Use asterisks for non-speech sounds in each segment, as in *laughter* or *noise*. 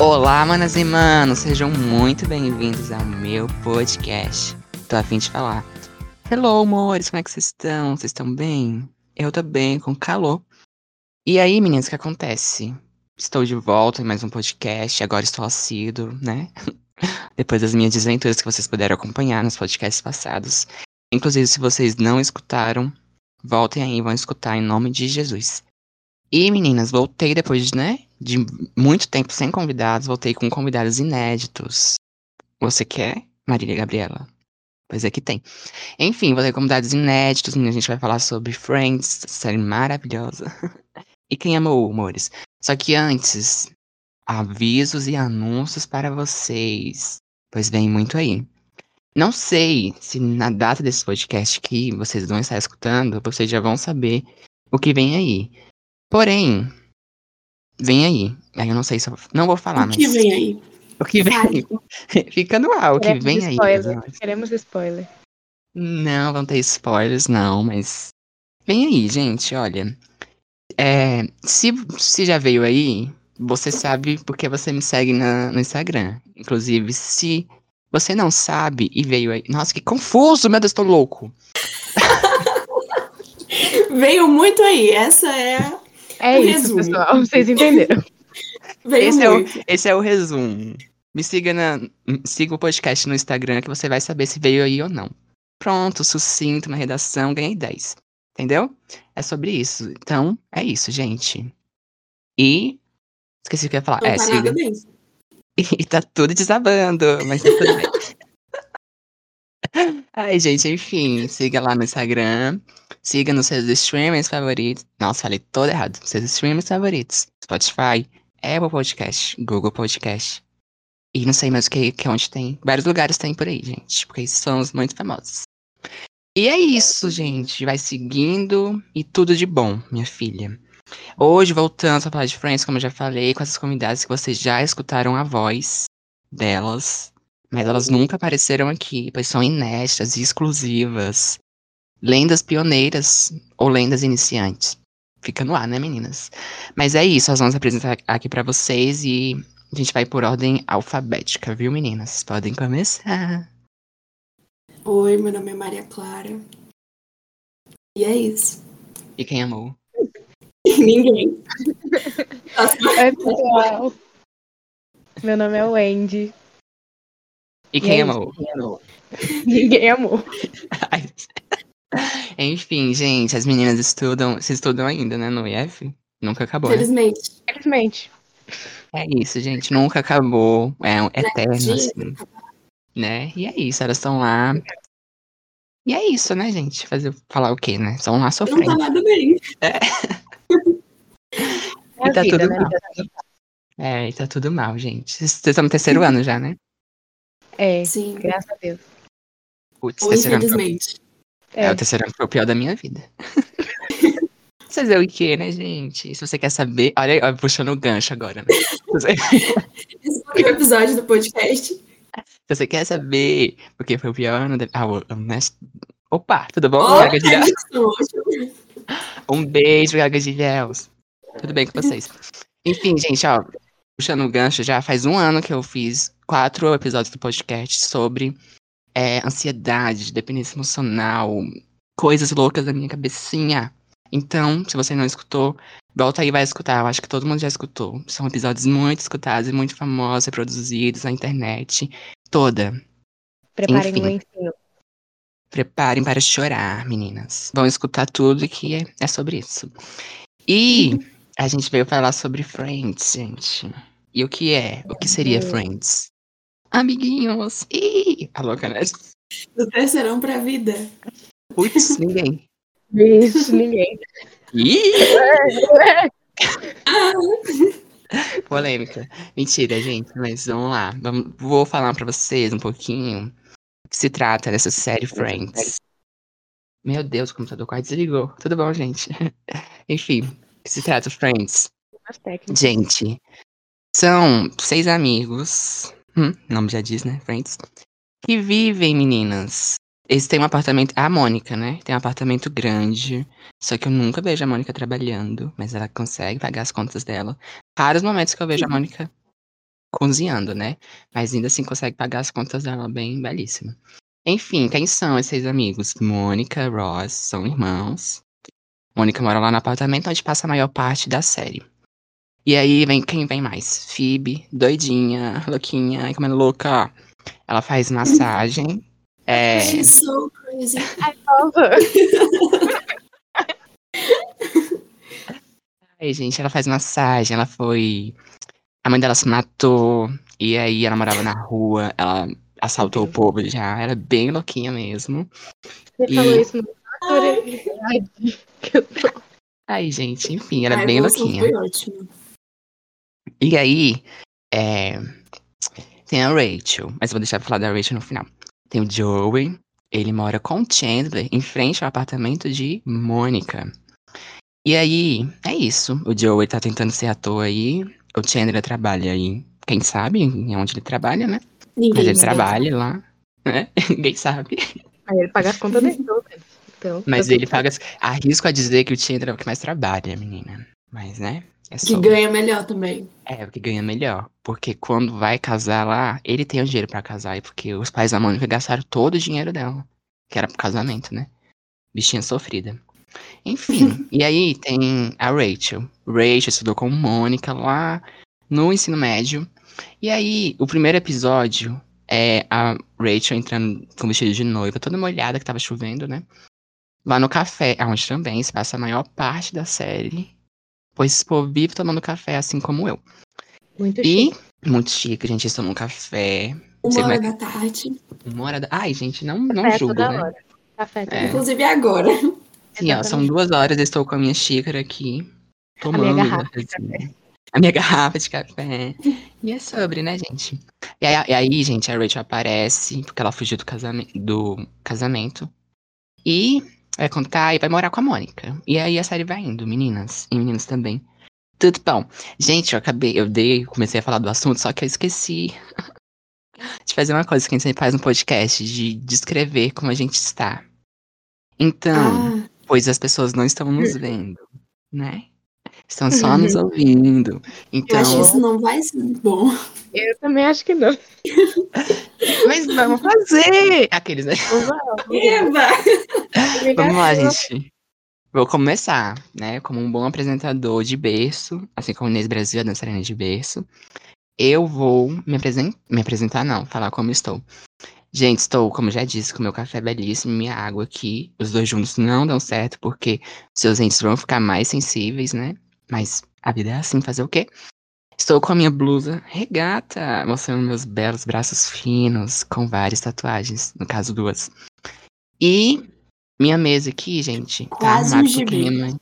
Olá, manas e manos, sejam muito bem-vindos ao meu podcast. Tô a fim de falar. Hello, amores, como é que vocês estão? Vocês estão bem? Eu tô bem, com calor. E aí, meninas, o que acontece? Estou de volta em mais um podcast, agora estou assíduo, né? *laughs* Depois das minhas desventuras que vocês puderam acompanhar nos podcasts passados. Inclusive, se vocês não escutaram, voltem aí, vão escutar em nome de Jesus. E, meninas, voltei depois, né, de muito tempo sem convidados, voltei com convidados inéditos. Você quer, Marília Gabriela? Pois é que tem. Enfim, voltei com convidados inéditos, a gente vai falar sobre Friends, série maravilhosa. *laughs* e quem amou, amores? Só que antes, avisos e anúncios para vocês, pois vem muito aí. Não sei se na data desse podcast que vocês vão estar escutando, vocês já vão saber o que vem aí. Porém, vem aí. Aí eu não sei se eu não vou falar, o mas que vem aí? o que vem aí. *laughs* Fica no ar, o que vem aí. spoiler. Queremos spoiler. Não, vão ter spoilers, não, mas. Vem aí, gente, olha. É, se, se já veio aí, você sabe porque você me segue na- no Instagram. Inclusive, se você não sabe e veio aí. Nossa, que confuso, meu Deus, tô louco. *laughs* Veio muito aí. Essa é. É O isso, resumo. pessoal. Vocês entenderam. *laughs* Veio Esse é, o, muito. esse é o resumo. Me siga, na, siga o podcast no Instagram que você vai saber se veio aí ou não. Pronto, sucinto na redação, ganhei 10. Entendeu? É sobre isso. Então, é isso, gente. E. Esqueci o que eu ia falar. Não é, tá siga. nada. *laughs* E tá tudo desabando, mas tá tudo bem. *laughs* Ai, gente, enfim, siga lá no Instagram. Siga nos seus streamers favoritos. Nossa, falei todo errado. Seus streamers favoritos. Spotify, Apple Podcast, Google Podcast. E não sei mais o que, que é onde tem. Vários lugares tem por aí, gente. Porque são os muito famosos. E é isso, gente. Vai seguindo e tudo de bom, minha filha. Hoje, voltando a falar de Friends, como eu já falei, com essas convidadas que vocês já escutaram a voz delas. Mas elas nunca apareceram aqui, pois são inéditas e exclusivas. Lendas pioneiras ou lendas iniciantes. Fica no ar, né, meninas? Mas é isso, nós vamos apresentar aqui pra vocês e a gente vai por ordem alfabética, viu, meninas? Podem começar. Oi, meu nome é Maria Clara. E é isso. E quem amou? *laughs* Ninguém. Oi, pessoal. Meu nome é Wendy. E E quem é amou? *laughs* Ninguém amou. *laughs* Enfim, gente, as meninas estudam. Vocês estudam ainda, né, no IF? Nunca acabou, né? Felizmente. Felizmente. É isso, gente. Nunca acabou. É um eterno, Dia. assim. Né? E é isso, elas estão lá. E é isso, né, gente? Fazer, falar o quê, né? Estão lá Não sofrendo. tá nada bem. É a *laughs* tá vida, tudo né? mal. É, e tá tudo mal, gente. Vocês estão no terceiro *laughs* ano já, né? É, Sim. graças a Deus. Putz, Ou terceiro ano foi, infelizmente. é, É, o terceiro ano foi o pior da minha vida. *laughs* Vocês veem o quê, né, gente? Se você quer saber. Olha, aí, ó, puxando o gancho agora, né? Esse foi o episódio do podcast. Se você quer saber porque foi o pior ano da. Ah, o-? Opa, tudo bom? Oh, é. Um beijo, Gaga de Léus. Tudo bem com vocês? Enfim, gente, ó, puxando o gancho, já faz um ano que eu fiz quatro episódios do podcast sobre é, ansiedade, dependência emocional, coisas loucas da minha cabecinha. Então, se você não escutou, volta aí e vai escutar. Eu acho que todo mundo já escutou. São episódios muito escutados e muito famosos, reproduzidos na internet toda. preparem enfim. o ensino. Preparem para chorar, meninas. Vão escutar tudo que é, é sobre isso. E a gente veio falar sobre Friends, gente. E o que é? O que seria Uhum. Friends? Amiguinhos! Ih! A louca, né? Do terceirão pra vida. Putz, *laughs* ninguém. Isso, ninguém. Ih! Polêmica. Mentira, gente, mas vamos lá. Vou falar pra vocês um pouquinho o que se trata dessa série Friends. Meu Deus, o computador quase desligou. Tudo bom, gente? *laughs* Enfim, que se trata Friends? Gente, são seis amigos, hum, nome já diz, né? Friends. Que vivem, meninas, Eles têm um apartamento. A Mônica, né? Tem um apartamento grande. Só que eu nunca vejo a Mônica trabalhando. Mas ela consegue pagar as contas dela. Raros momentos que eu vejo a Mônica cozinhando, né? Mas ainda assim consegue pagar as contas dela bem belíssima. Enfim, quem são esses amigos? Mônica, Ross, são irmãos. Mônica mora lá no apartamento onde passa a maior parte da série. E aí vem quem vem mais? Phoebe, doidinha, louquinha, comendo louca. Ela faz massagem. *laughs* É... She's so crazy. Aí, *laughs* gente, ela faz massagem, ela foi. A mãe dela se matou, e aí ela morava na rua, ela assaltou o povo já, era bem louquinha mesmo. Você E- falou isso no naturalidade. que eu tô- Aí, gente, enfim, era A bem louquinha. Foi ótimo. E aí, é, tem a Rachel, mas eu vou deixar pra falar da Rachel no final. Tem o Joey, ele mora com o Chandler em frente ao apartamento de Mônica. E aí, é isso. O Joey tá tentando ser ator aí, o Chandler trabalha aí, quem sabe onde ele trabalha, né? Ninguém Mas ele sabe. trabalha lá, né? *laughs* Ninguém sabe. Aí ele paga as contas dele, pelo menos. Então, Mas ele paga. Arrisco a dizer que o Chandler é o que mais trabalha, menina. Mas, né? É Que ganha melhor também. É, o que ganha melhor. Porque quando vai casar lá, ele tem o dinheiro pra casar. E porque os pais da Mônica gastaram todo o dinheiro dela. Que era pro casamento, né? Bichinha sofrida. Enfim, *laughs* e aí tem a Rachel. Rachel estudou com Mônica lá no ensino médio. E aí, o primeiro episódio é a Rachel entrando com vestido de noiva, toda molhada, que tava chovendo, né? Lá no café, onde também se passa a maior parte da série. Pois esse povo vive tomando café, assim como eu. Muito E chique. muito chique, a gente toma um café. Uma é hora da tarde. Uma hora da... Ai, gente, não, não Café julgo, toda né? hora. Café É. Inclusive agora. Sim, ó, são duas horas, eu estou com a minha xícara aqui, tomando minha meu garrafa de cafezinho. A minha *laughs* garrafa de café. E é sobre, né, gente? E aí, e aí, gente, a Rachel aparece, porque ela fugiu do casamento, do casamento. E vai contar e vai morar com a Mônica. E aí a série vai indo, meninas. E meninos também. Tudo bom. Gente, eu acabei, eu dei, comecei a falar do assunto, só que eu esqueci *laughs* de fazer uma coisa que a gente sempre faz no podcast, de descrever como a gente está. Então, Ah, pois as pessoas não estão nos vendo, né? Estão só nos *laughs* ouvindo. eu Então, acho que isso não vai ser bom. Eu também acho que não. *laughs* mas vamos fazer! Aqueles, né? Eva! Vamos lá, gente. Vou começar, né? Como um bom apresentador de berço, assim como Inês Brasil, a dançarina de berço. Eu vou me, apresen me apresentar, não, falar como estou. Gente, estou, como já disse, com meu café belíssimo e minha água aqui. Os dois juntos não dão certo, porque seus dentes vão ficar mais sensíveis, né? Mas a vida é assim, fazer o quê? Estou com a minha blusa regata, mostrando meus belos braços finos, com várias tatuagens, no caso duas. E minha mesa aqui, gente, tá Quase um arrumada com gibi. clima.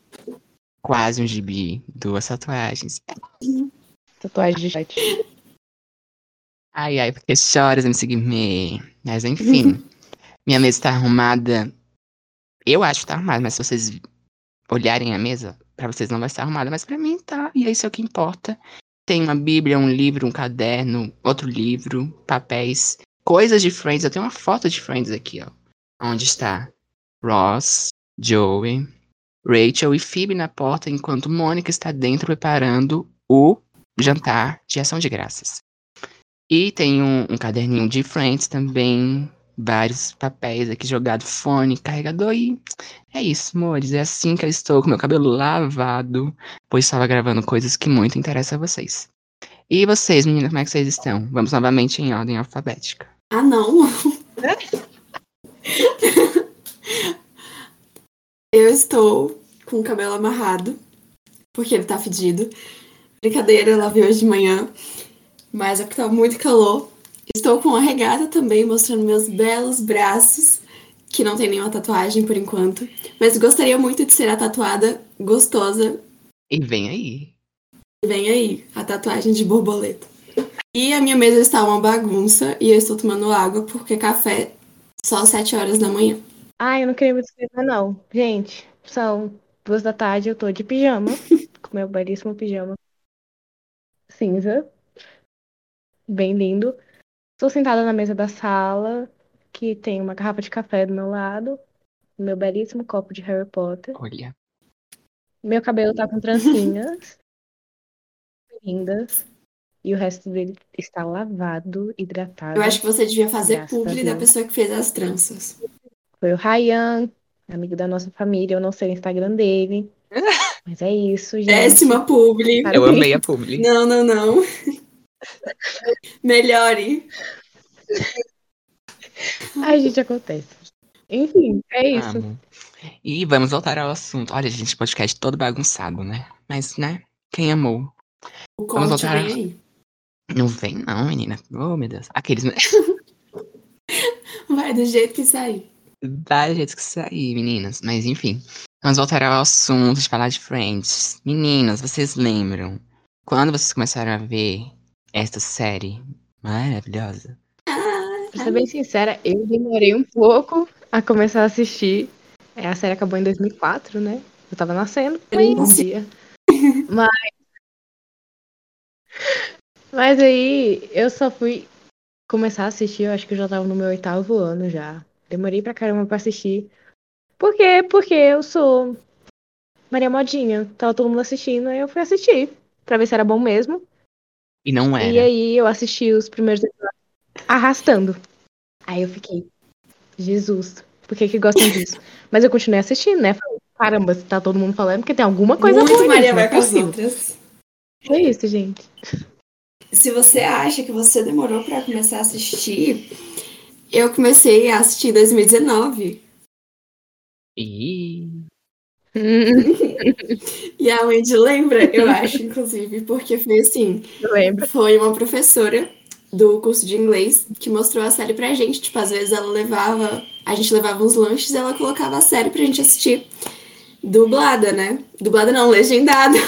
Quase um gibi, duas tatuagens. Tatuagem de chat. Ai, ai, porque choras, MC Guimê. Mas enfim, *laughs* minha mesa tá arrumada. Eu acho que tá arrumada, mas se vocês olharem a mesa, pra vocês não vai estar arrumada, mas pra mim tá. E isso é o que importa. Tem uma bíblia, um livro, um caderno, outro livro, papéis, coisas de Friends. Eu tenho uma foto de Friends aqui, ó. Onde está Ross, Joey, Rachel e Phoebe na porta, enquanto Mônica está dentro preparando o jantar de ação de graças. E tem um, um caderninho de Friends também, vários papéis aqui jogado, fone, carregador e é isso, amores. É assim que eu estou com meu cabelo lavado, pois estava gravando coisas que muito interessam a vocês. E vocês, meninas, como é que vocês estão? Vamos novamente em ordem alfabética. Ah, não. *laughs* Eu estou com o cabelo amarrado, porque ele tá fedido. Brincadeira, eu lavei hoje de manhã, mas é porque tá muito calor. Estou com a regata também, mostrando meus belos braços, que não tem nenhuma tatuagem por enquanto. Mas gostaria muito de ser a tatuada gostosa. E vem aí. Vem aí, a tatuagem de borboleta. E a minha mesa está uma bagunça e eu estou tomando água porque café só às 7 horas da manhã. Ai, eu não queria me descrever, não. Gente, são duas da tarde, eu tô de pijama. *laughs* com meu belíssimo pijama cinza. Bem lindo. Estou sentada na mesa da sala. que tem uma garrafa de café do meu lado, meu belíssimo copo de Harry Potter. Olha. Meu cabelo tá com trancinhas *laughs* lindas. E o resto dele está lavado, hidratado. Eu acho que você devia fazer publi da pessoa que fez as tranças. Foi o Ryan, amigo da nossa família. Eu não sei o Instagram dele. *laughs* Mas é isso, gente. Péssima publi. Para Eu amei a publi. Não, não, não. *laughs* Melhore. Ai, gente, acontece. Enfim, é isso. Amo. E vamos voltar ao assunto. Olha, gente, podcast todo bagunçado, né? Mas, né? Quem amou? O Vamos voltar. vem aí. Não vem, não, menina. Oh, meu Deus. Aqueles. *laughs* Vai do jeito que sair. Vários jeitos que sair, meninas. Mas, enfim. Vamos voltar ao assunto de falar de Friends. Meninas, vocês lembram? Quando vocês começaram a ver esta série maravilhosa? Pra ser bem sincera, eu demorei um pouco a começar a assistir. É, a série acabou em 2004, né? Eu tava nascendo. Um dia. *laughs* Mas... Mas aí, eu só fui começar a assistir, eu acho que eu já tava no meu oitavo ano já. Demorei pra caramba pra assistir. Por quê? Porque eu sou Maria Modinha. Tava todo mundo assistindo, aí eu fui assistir. Pra ver se era bom mesmo. E não E era. aí eu assisti os primeiros episódios arrastando. Aí eu fiquei, Jesus, por que que gostam *laughs* disso? Mas eu continuei assistindo, né? Falei, Caramba, se tá todo mundo falando, porque tem alguma coisa Muito boa Maria vai com as outras. É isso, gente. Se você acha que você demorou pra começar a assistir, eu comecei a assistir em 2019. Ih, E a Wendy lembra, eu acho, inclusive, porque foi assim. Eu lembro. Foi uma professora do curso de inglês que mostrou a série pra gente. Tipo, às vezes ela levava. A gente levava uns lanches e ela colocava a série pra gente assistir. Dublada, né? Dublada não, legendada.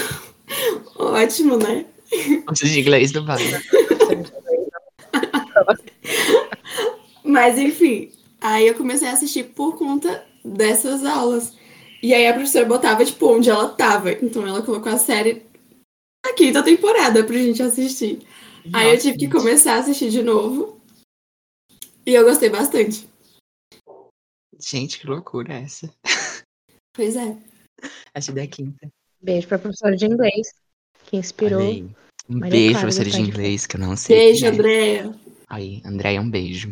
*laughs* Ótimo, né? curso de inglês do Vale. Mas enfim, aí eu comecei a assistir por conta dessas aulas. E aí a professora botava, tipo, onde ela tava. Então ela colocou a série na quinta temporada pra gente assistir. Aí eu tive que começar a assistir de novo. E eu gostei bastante. Gente, que loucura é essa? Pois é. *laughs* Acho da quinta. Beijo pra professora de inglês, que inspirou. Um Maria beijo, Clara, professora de inglês, que eu não sei. Beijo, é. Andréia. Aí, Andréia, um beijo.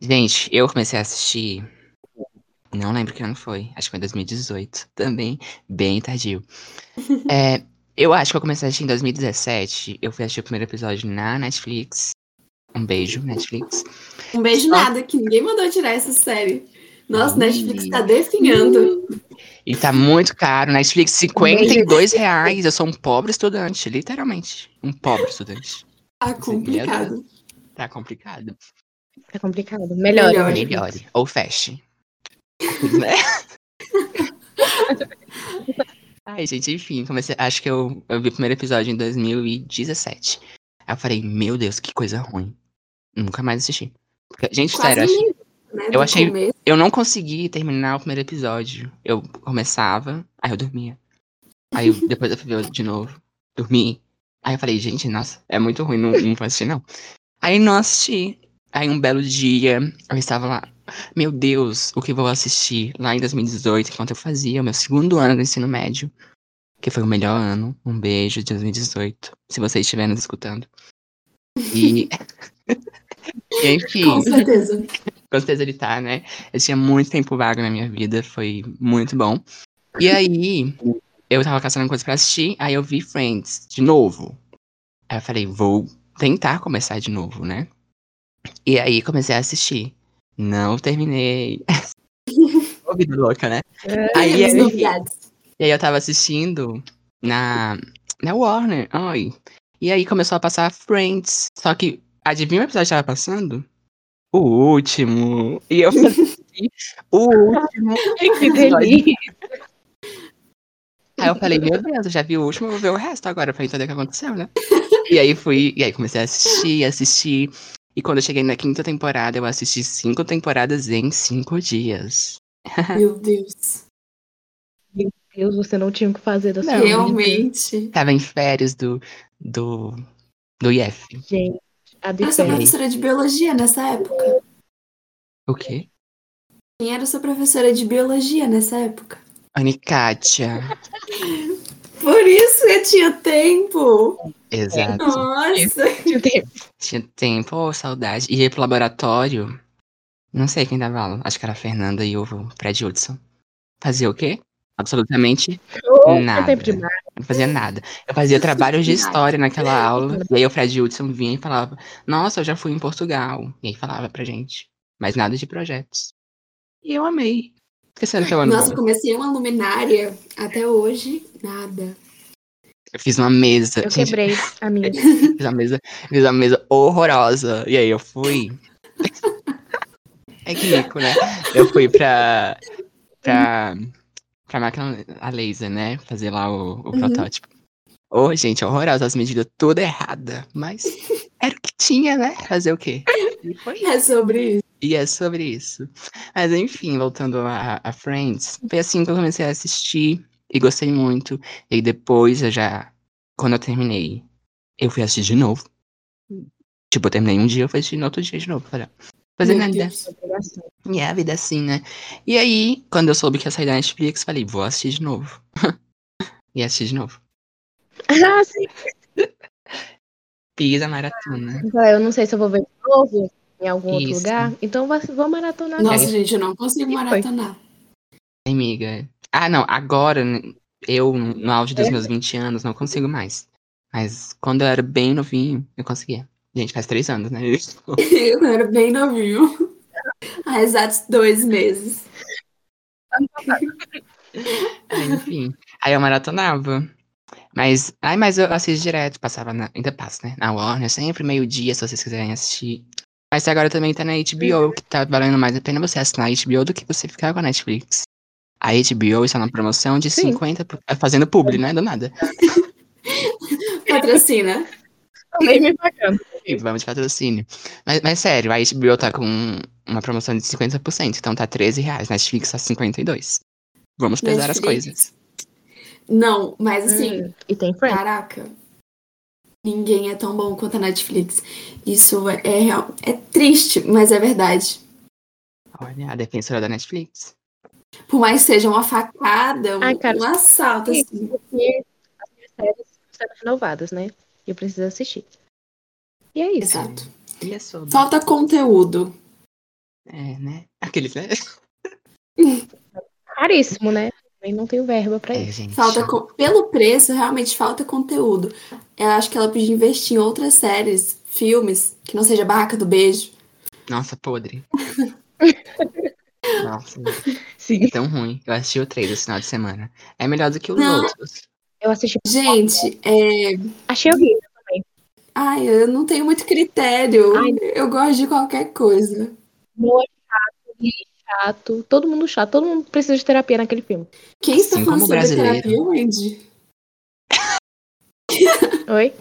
Gente, eu comecei a assistir. Não lembro que ano foi. Acho que foi em 2018. Também bem tardio. *laughs* É, eu acho que eu comecei a assistir em 2017. Eu fui assistir o primeiro episódio na Netflix. Um beijo, Netflix. Um beijo Só- nada, que ninguém mandou tirar essa série. Nossa, Ih. Netflix tá definhando. E tá muito caro. Netflix, 52 reais. Eu sou um pobre estudante, literalmente. Um pobre estudante. Tá complicado. Tá complicado. Tá complicado. Melhor. Melhor. Melhore. Ou feche. *laughs* né? *laughs* Ai, gente, enfim, comecei. Acho que eu, eu vi o primeiro episódio em 2017. Aí eu falei, meu Deus, que coisa ruim. Nunca mais assisti. Porque- gente, Quase sério, eu achei- ninguém, né, eu achei- começo. eu não consegui terminar o primeiro episódio. Eu começava, aí eu dormia. Aí eu- depois eu fui ver de novo. Dormi. Aí eu falei, gente, nossa, é muito ruim, não, não vou assistir, não. Aí não assisti. Aí um belo dia, eu estava lá. Meu Deus, o que vou assistir? Lá em 2018, enquanto eu fazia o meu segundo ano do ensino médio. Que foi o melhor ano. Um beijo de 2018. Se vocês estiverem nos escutando. *laughs* E. Enfim. Com certeza. Com certeza ele tá, né? Eu tinha muito tempo vago na minha vida, foi muito bom. E aí, eu tava caçando coisas pra assistir, aí eu vi Friends de novo. Aí eu falei, vou tentar começar de novo, né? E aí comecei a assistir. Não terminei. *laughs* Ô, vida louca, né? Aí, Temos aí, e aí eu tava assistindo na, na Warner. Ai. E aí começou a passar Friends. Só que, adivinha o episódio que tava passando? O último. E eu falei, o último. *laughs* Que delícia. Aí eu falei, meu Deus, eu já vi o último, vou ver o resto agora pra entender o que aconteceu, né? E aí fui, e aí comecei a assistir, assistir. E quando eu cheguei na quinta temporada, eu assisti cinco temporadas em cinco dias. *laughs* Meu Deus. Deus, você não tinha o que fazer da sua Não, vida. Realmente. Tava em férias do. do. do IF. Gente, a de Eu sou professora de biologia nessa época. O quê? Quem era sua professora de biologia nessa época? Anikátia. *laughs* Por isso eu tinha tempo. Exato. Nossa. Tinha tempo, oh, saudade. E ia pro laboratório. Não sei quem dava aula. Acho que era a Fernanda e o Fred Hudson. Fazia o quê? Absolutamente Oh, nada. tempo demais. Não fazia nada. Eu fazia trabalhos de história naquela aula. E aí o Fred Hudson vinha e falava: Nossa, eu já fui em Portugal. E aí falava pra gente. Mas nada de projetos. E eu amei. Esqueceram que eu ano Nossa, bom. comecei uma luminária. Até hoje, nada. Eu fiz uma mesa. Eu gente, quebrei *laughs* a minha. Fiz uma mesa, fiz uma mesa horrorosa. E aí eu fui. é que rico, né? Eu fui pra. pra. pra máquina a laser, né? Fazer lá o, o Uhum. protótipo. Ô, gente, horrorosa, as medidas toda errada. Mas era o que tinha, né? Fazer o quê? E foi É sobre isso. e é sobre isso. Mas enfim, voltando a, a Friends, foi assim que eu comecei a assistir e gostei muito. E depois eu já, quando eu terminei, eu fui assistir de novo. Tipo, eu terminei um dia, eu fui assistir no outro dia de novo. Falei, "Ah, fazer Meu nada. E é a vida assim, né? E aí, quando eu soube que ia sair da Netflix, falei, vou assistir de novo. *laughs* e assisti de novo. Ah, sim. Fiz a maratona. Eu não sei se eu vou ver de novo em algum outro Isso. lugar. Então vou, vou maratonar. Nossa, gente, eu não consigo E foi. maratonar. Amiga. Ah, não, agora, né, eu, no auge dos É. meus 20 anos, não consigo mais. Mas quando eu era bem novinho, eu conseguia. Gente, faz três anos, né? *laughs* Eu era bem novinho. Há exatos dois meses. Aí, enfim. Aí eu maratonava. Mas, ai, mas eu assisto direto, passava na, ainda passa, né? Na Warner, sempre meio-dia, se vocês quiserem assistir. Mas agora também tá na HBO, que tá valendo mais a pena você assinar a HBO do que você ficar com a Netflix. A HBO está na promoção de Sim. 50%, por- é, fazendo publi, né? Do nada. *laughs* Patrocina. Nem me pagando. Vamos de patrocínio. Mas, mas sério, a HBO tá com uma promoção de 50%, então tá 13 reais. Netflix tá 52. Vamos pesar as Netflix. coisas. Não, mas assim, Hum, E tem Friends. caraca. Ninguém é tão bom quanto a Netflix. Isso é, é real. É triste, mas é verdade. Olha, a defensora da Netflix. Por mais que seja uma facada, um, Ai, cara, um assalto, sim. assim. Porque as minhas séries serão renovadas, né? E eu preciso assistir. E é isso. Exato. E é sobre. Falta conteúdo. É, né? *laughs* Aqueles, né? Caríssimo, né? Também não tenho verba pra É, isso. gente. Falta co- Pelo preço, realmente falta conteúdo. Eu acho que ela podia investir em outras séries, filmes, que não seja Barraca do Beijo. Nossa, podre. *laughs* Nossa, Sim. é tão ruim. Eu assisti o 3 esse final de semana. É melhor do que os Não. outros. Eu assisti. Gente, é... Achei horrível. ai, eu não tenho muito critério. Ai. Eu gosto de qualquer coisa. Boa, chato, chato. Todo mundo chato. Todo mundo precisa de terapia naquele filme. Quem está Assim falando como sobre brasileiro. terapia, Wendy? Oi?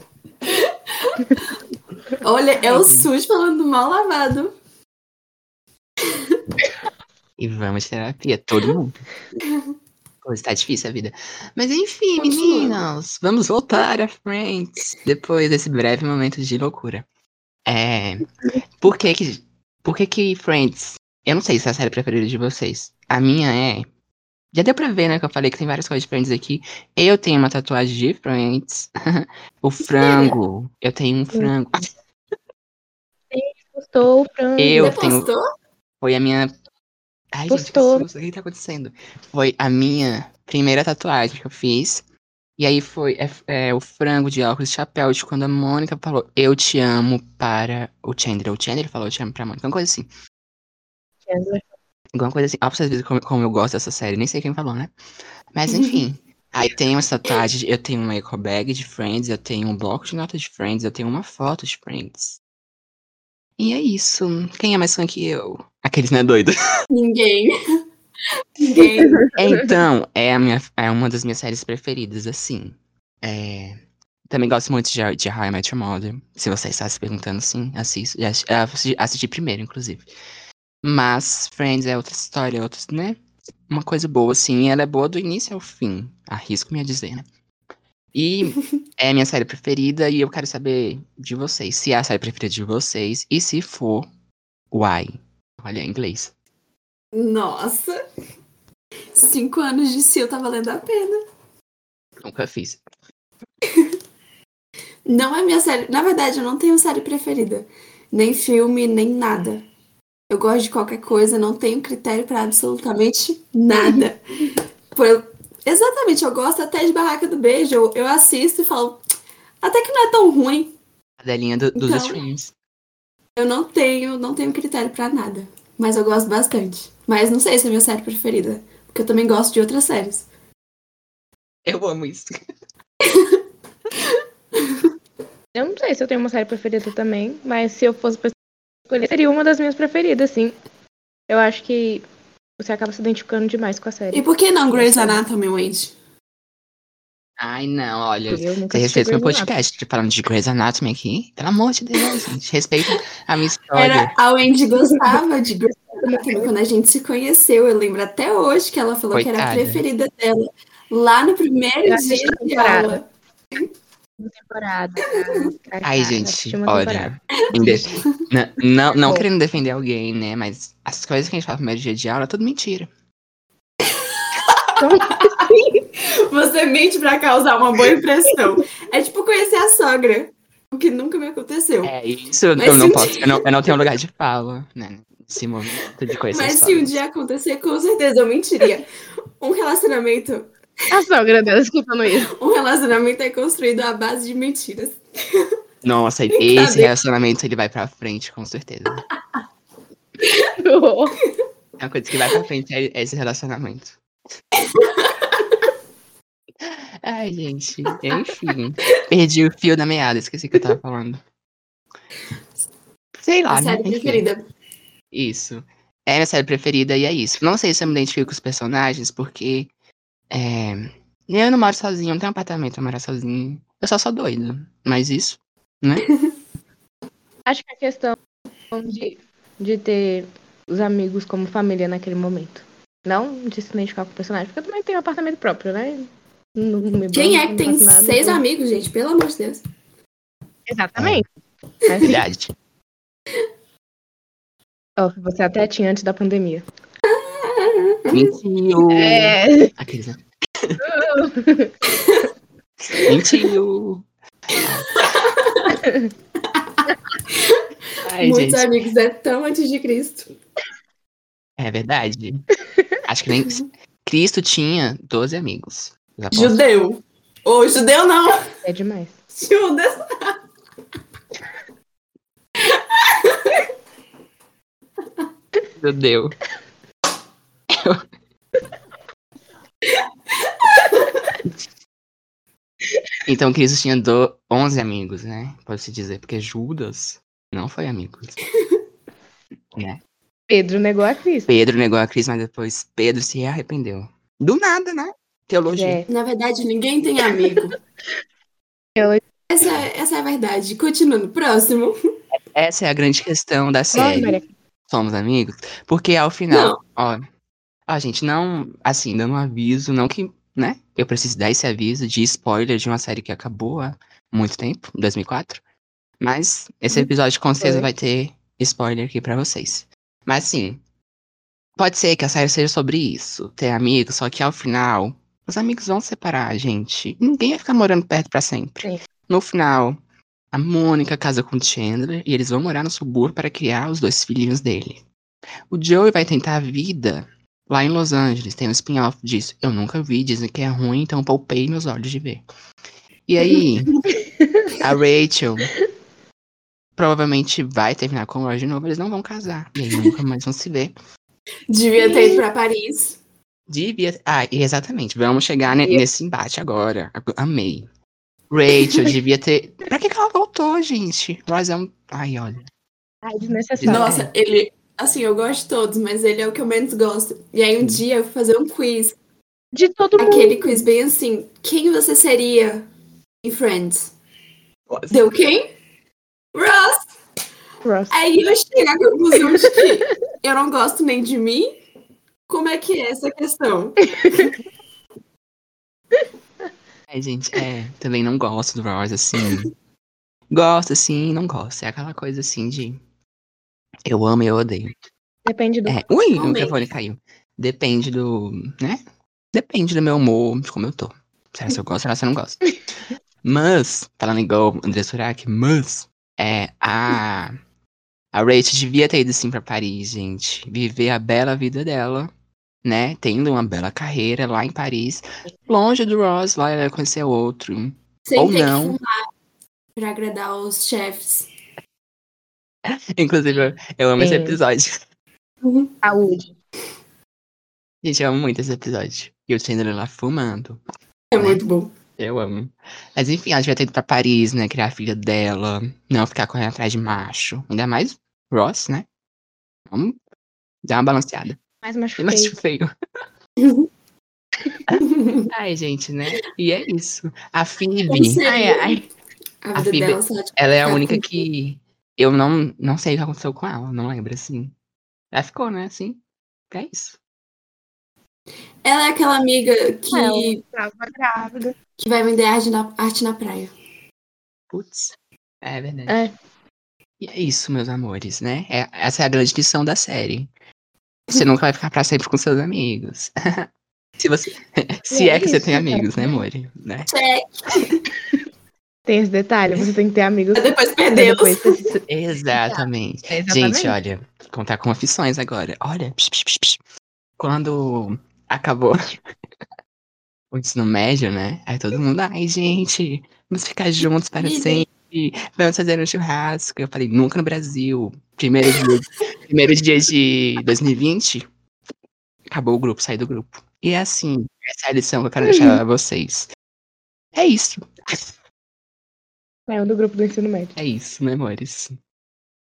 *laughs* Olha, é o. SUS falando mal lavado. E vamos terapia, todo mundo. Pois tá difícil a vida. Mas enfim, meninos, vamos voltar a Friends depois desse breve momento de loucura. É. Por que que. Por que que Friends. Eu não sei se é a série preferida de vocês. A minha é. Já deu pra ver, né? Que eu falei que tem várias coisas de Friends aqui. Eu tenho uma tatuagem de Friends. *laughs* o frango. Eu tenho um frango. Gostou, Fran? Eu Você tenho. postou? Foi a minha. Ai, gente, Postou. o que tá acontecendo? Foi a minha primeira tatuagem que eu fiz. E aí foi é, é, o frango de óculos e chapéu de quando a Mônica falou eu te amo para o Chandler. O Chandler falou eu te amo pra Mônica. Uma coisa assim. Chandler. Alguma coisa assim. Ó, pra vocês verem como, como eu gosto dessa série. Nem sei quem falou, né? Mas enfim. *laughs* Aí tem umas tatuagens. Eu tenho uma eco bag de Friends. Eu tenho um bloco de notas de Friends. Eu tenho uma foto de Friends. E é isso. Quem é mais fã que eu? Aqueles, né, doido? Ninguém. *laughs* Ninguém. Então, é, a minha, é uma das minhas séries preferidas, assim. É, Também gosto muito de, de How I Met Your Mother. Se você está se perguntando, sim, assisto. Já assisti, assisti, primeiro, inclusive. Mas Friends é outra história, é outra, né? Uma coisa boa, assim. e Ela é boa do início ao fim. Arrisco-me a dizer, né? E *laughs* é a minha série preferida e eu quero saber de vocês. Se é a série preferida de vocês e se for, why? Olha, em inglês. Nossa! Cinco anos de Sil tá valendo a pena. Nunca fiz. *laughs* Não é minha série. Na verdade, eu não tenho série preferida. Nem filme, nem nada. Eu gosto de qualquer coisa, não tenho critério pra absolutamente nada. *laughs* Por- Exatamente, eu gosto até de Barraca do Beijo. Eu, eu assisto e falo, até que não é tão ruim. A delinha do- dos Então. streams. Eu não tenho, não tenho critério pra nada. Mas eu gosto bastante. Mas não sei se é a minha série preferida. Porque eu também gosto de outras séries. Eu amo isso. *laughs* Eu não sei se eu tenho uma série preferida também, mas se eu fosse escolher, seria uma das minhas preferidas, sim. Eu acho que você acaba se identificando demais com a série. E por que não Grey's Anatomy, Wendy? Ai, não, olha. Você respeita meu podcast, tipo, falando de Grey's Anatomy aqui. Pelo amor de Deus, gente. Respeita a minha história. Era, a Wendy gostava de Grey's Anatomy quando a gente se conheceu. Eu lembro até hoje que ela falou que era a Coitada. preferida dela. Lá no primeiro dia de temporada. aula. Uma temporada. cara. Ai, gente, olha. Não, não, não querendo defender alguém, né? Mas as coisas que a gente fala no primeiro dia de aula é tudo mentira. *laughs* Você mente pra causar uma boa impressão. É tipo conhecer a sogra. O que nunca me aconteceu. É isso, eu, Mas eu não um posso. Eu não, eu não tenho lugar de fala, né? Nesse momento de coisa. Mas se um dia acontecer, com certeza eu mentiria. Um relacionamento, A sogra dela escutando isso. um relacionamento é construído à base de mentiras. Nossa, *laughs* esse Brincadeira. relacionamento ele vai pra frente, com certeza. *laughs* É uma coisa que vai pra frente é esse relacionamento. Ai, gente. Enfim. *laughs* Perdi o fio da meada, esqueci o que eu tava falando. Sei lá, a né? série Enfim. preferida. Isso. É minha série preferida e é isso. Não sei se eu me identifico com os personagens, porque. É... Eu não moro sozinho, não tenho apartamento pra morar sozinho. Eu só sou doido. Mas isso, né? *laughs* Acho que a questão de, de ter os amigos como família naquele momento. Não de se identificar com o personagem, porque eu também tenho um apartamento próprio, né? Não, Quem é que tem nada, seis então- amigos, gente? Pelo amor de Deus. Exatamente. Mas, Verdade. ó, você até tinha antes da pandemia. *laughs* Mentiu. É. Aqueles, *laughs* né? Mentiu. Ai, Muitos gente. amigos é tão antes de Cristo. É verdade. *laughs* Acho que nem. Cristo tinha 12 amigos. Judeu. Ô, judeu não. É demais. Judas. Judeu. Então Cristo tinha do... 11 amigos, né? Pode-se dizer, porque Judas não foi amigo. né? Pedro negou a Cristo. Pedro negou a Cristo, mas depois Pedro se arrependeu. Do nada, né? Teologia. É. Na verdade, ninguém tem amigo. *laughs* Essa, é- essa é a verdade. Continuando. Próximo. Essa é a grande questão da série. Somos amigos? Porque ao final, Não. ó, ó, gente, não, assim, dando um aviso, não que, né, eu preciso dar esse aviso de spoiler de uma série que acabou há muito tempo, 2004, mas esse episódio com certeza vai ter spoiler aqui pra vocês. Mas assim, pode ser que a série seja sobre isso, ter amigos, só que ao final, os amigos vão separar, gente. Ninguém vai ficar morando perto pra sempre. Sim. No final, a Mônica casa com o Chandler e eles vão morar no subúrbio para criar os dois filhinhos dele. O Joey vai tentar a vida lá em Los Angeles. Tem um spin-off disso. Eu nunca vi, dizem que é ruim, então poupei meus olhos de ver. E aí, *laughs* a Rachel provavelmente vai terminar com o Roy de novo. Eles não vão casar. E aí nunca mais vão se ver. Devia ter ido pra Paris. Devia. Ah, exatamente. Vamos chegar ne- nesse embate agora. Ag- Amei. Rachel *laughs* devia ter. Pra que, que ela voltou, gente? Ross é um. Ai, olha. Ai, desnecessário. Nossa, ele. Assim, eu gosto de todos, mas ele é o que eu menos gosto. E aí um dia eu fui fazer um quiz. De todo mundo. Aquele quiz bem assim. Quem você seria em Friends? Deu quem? Ross! Ross. Aí eu cheguei à conclusão de que eu não gosto nem de mim. Como é que é essa questão? *laughs* Ai, gente, é. Também não gosto do Ross, assim. gosto, assim, não gosto. É aquela coisa assim de. Eu amo e eu odeio. Depende do. É, ui, o microfone caiu. Depende do, né? Depende do meu humor, de como eu tô. Será se eu gosto, será se eu não gosto. *laughs* Mas, falando igual André Surak, mas, é, a, a Rachel devia ter ido sim pra Paris, gente. Viver a bela vida dela, né? Tendo uma bela carreira lá em Paris. Longe do Ross, lá ela ia conhecer outro. Sem Ou ter não. que fumar pra agradar os chefes. *laughs* Inclusive, eu- amo esse Sim. episódio. Saúde. Gente, eu amo muito esse episódio. E o Chandler lá fumando. É muito bom. Eu amo. Mas enfim, ela devia ter ido pra Paris, né? Criar a filha dela. Não ficar correndo atrás de macho. Ainda mais Ross, né? Vamos dar uma balanceada. Mais macho E mais feio. feio. *laughs* Ai, gente, né? E é isso. A Phoebe, Ai, ai. A A Phoebe, dela ela é a ficar única com- que eu não, não sei o que aconteceu com ela. Não lembro, assim. Ela ficou, né? Assim. É isso. Ela é aquela amiga que, Ela tava grávida. que vai vender arte na, arte na praia. Putz. É verdade. É. E é isso, meus amores, né? É- essa é a grande lição da série. Você nunca vai ficar pra sempre com seus amigos. *laughs* Se você. *laughs* Se é é que você isso, tem amigos, né. Mori? Né? Tem esse detalhe, você tem que ter amigos. Depois pra perdeu. depois você se- Exatamente. Exatamente. Gente, olha, contar com aflições agora. Olha, psh, psh, psh, psh. quando acabou *laughs* o ensino médio, né? Aí todo mundo, ai, gente, vamos ficar juntos para Vida. Sempre. Vamos fazer um churrasco. Eu falei, nunca no Brasil. Primeiro dia, *laughs* primeiro dia de 2020, acabou o grupo, saí do grupo. E é assim, essa é a lição que eu quero deixar a vocês. É isso. É um do grupo do ensino médio. É isso, né, amores?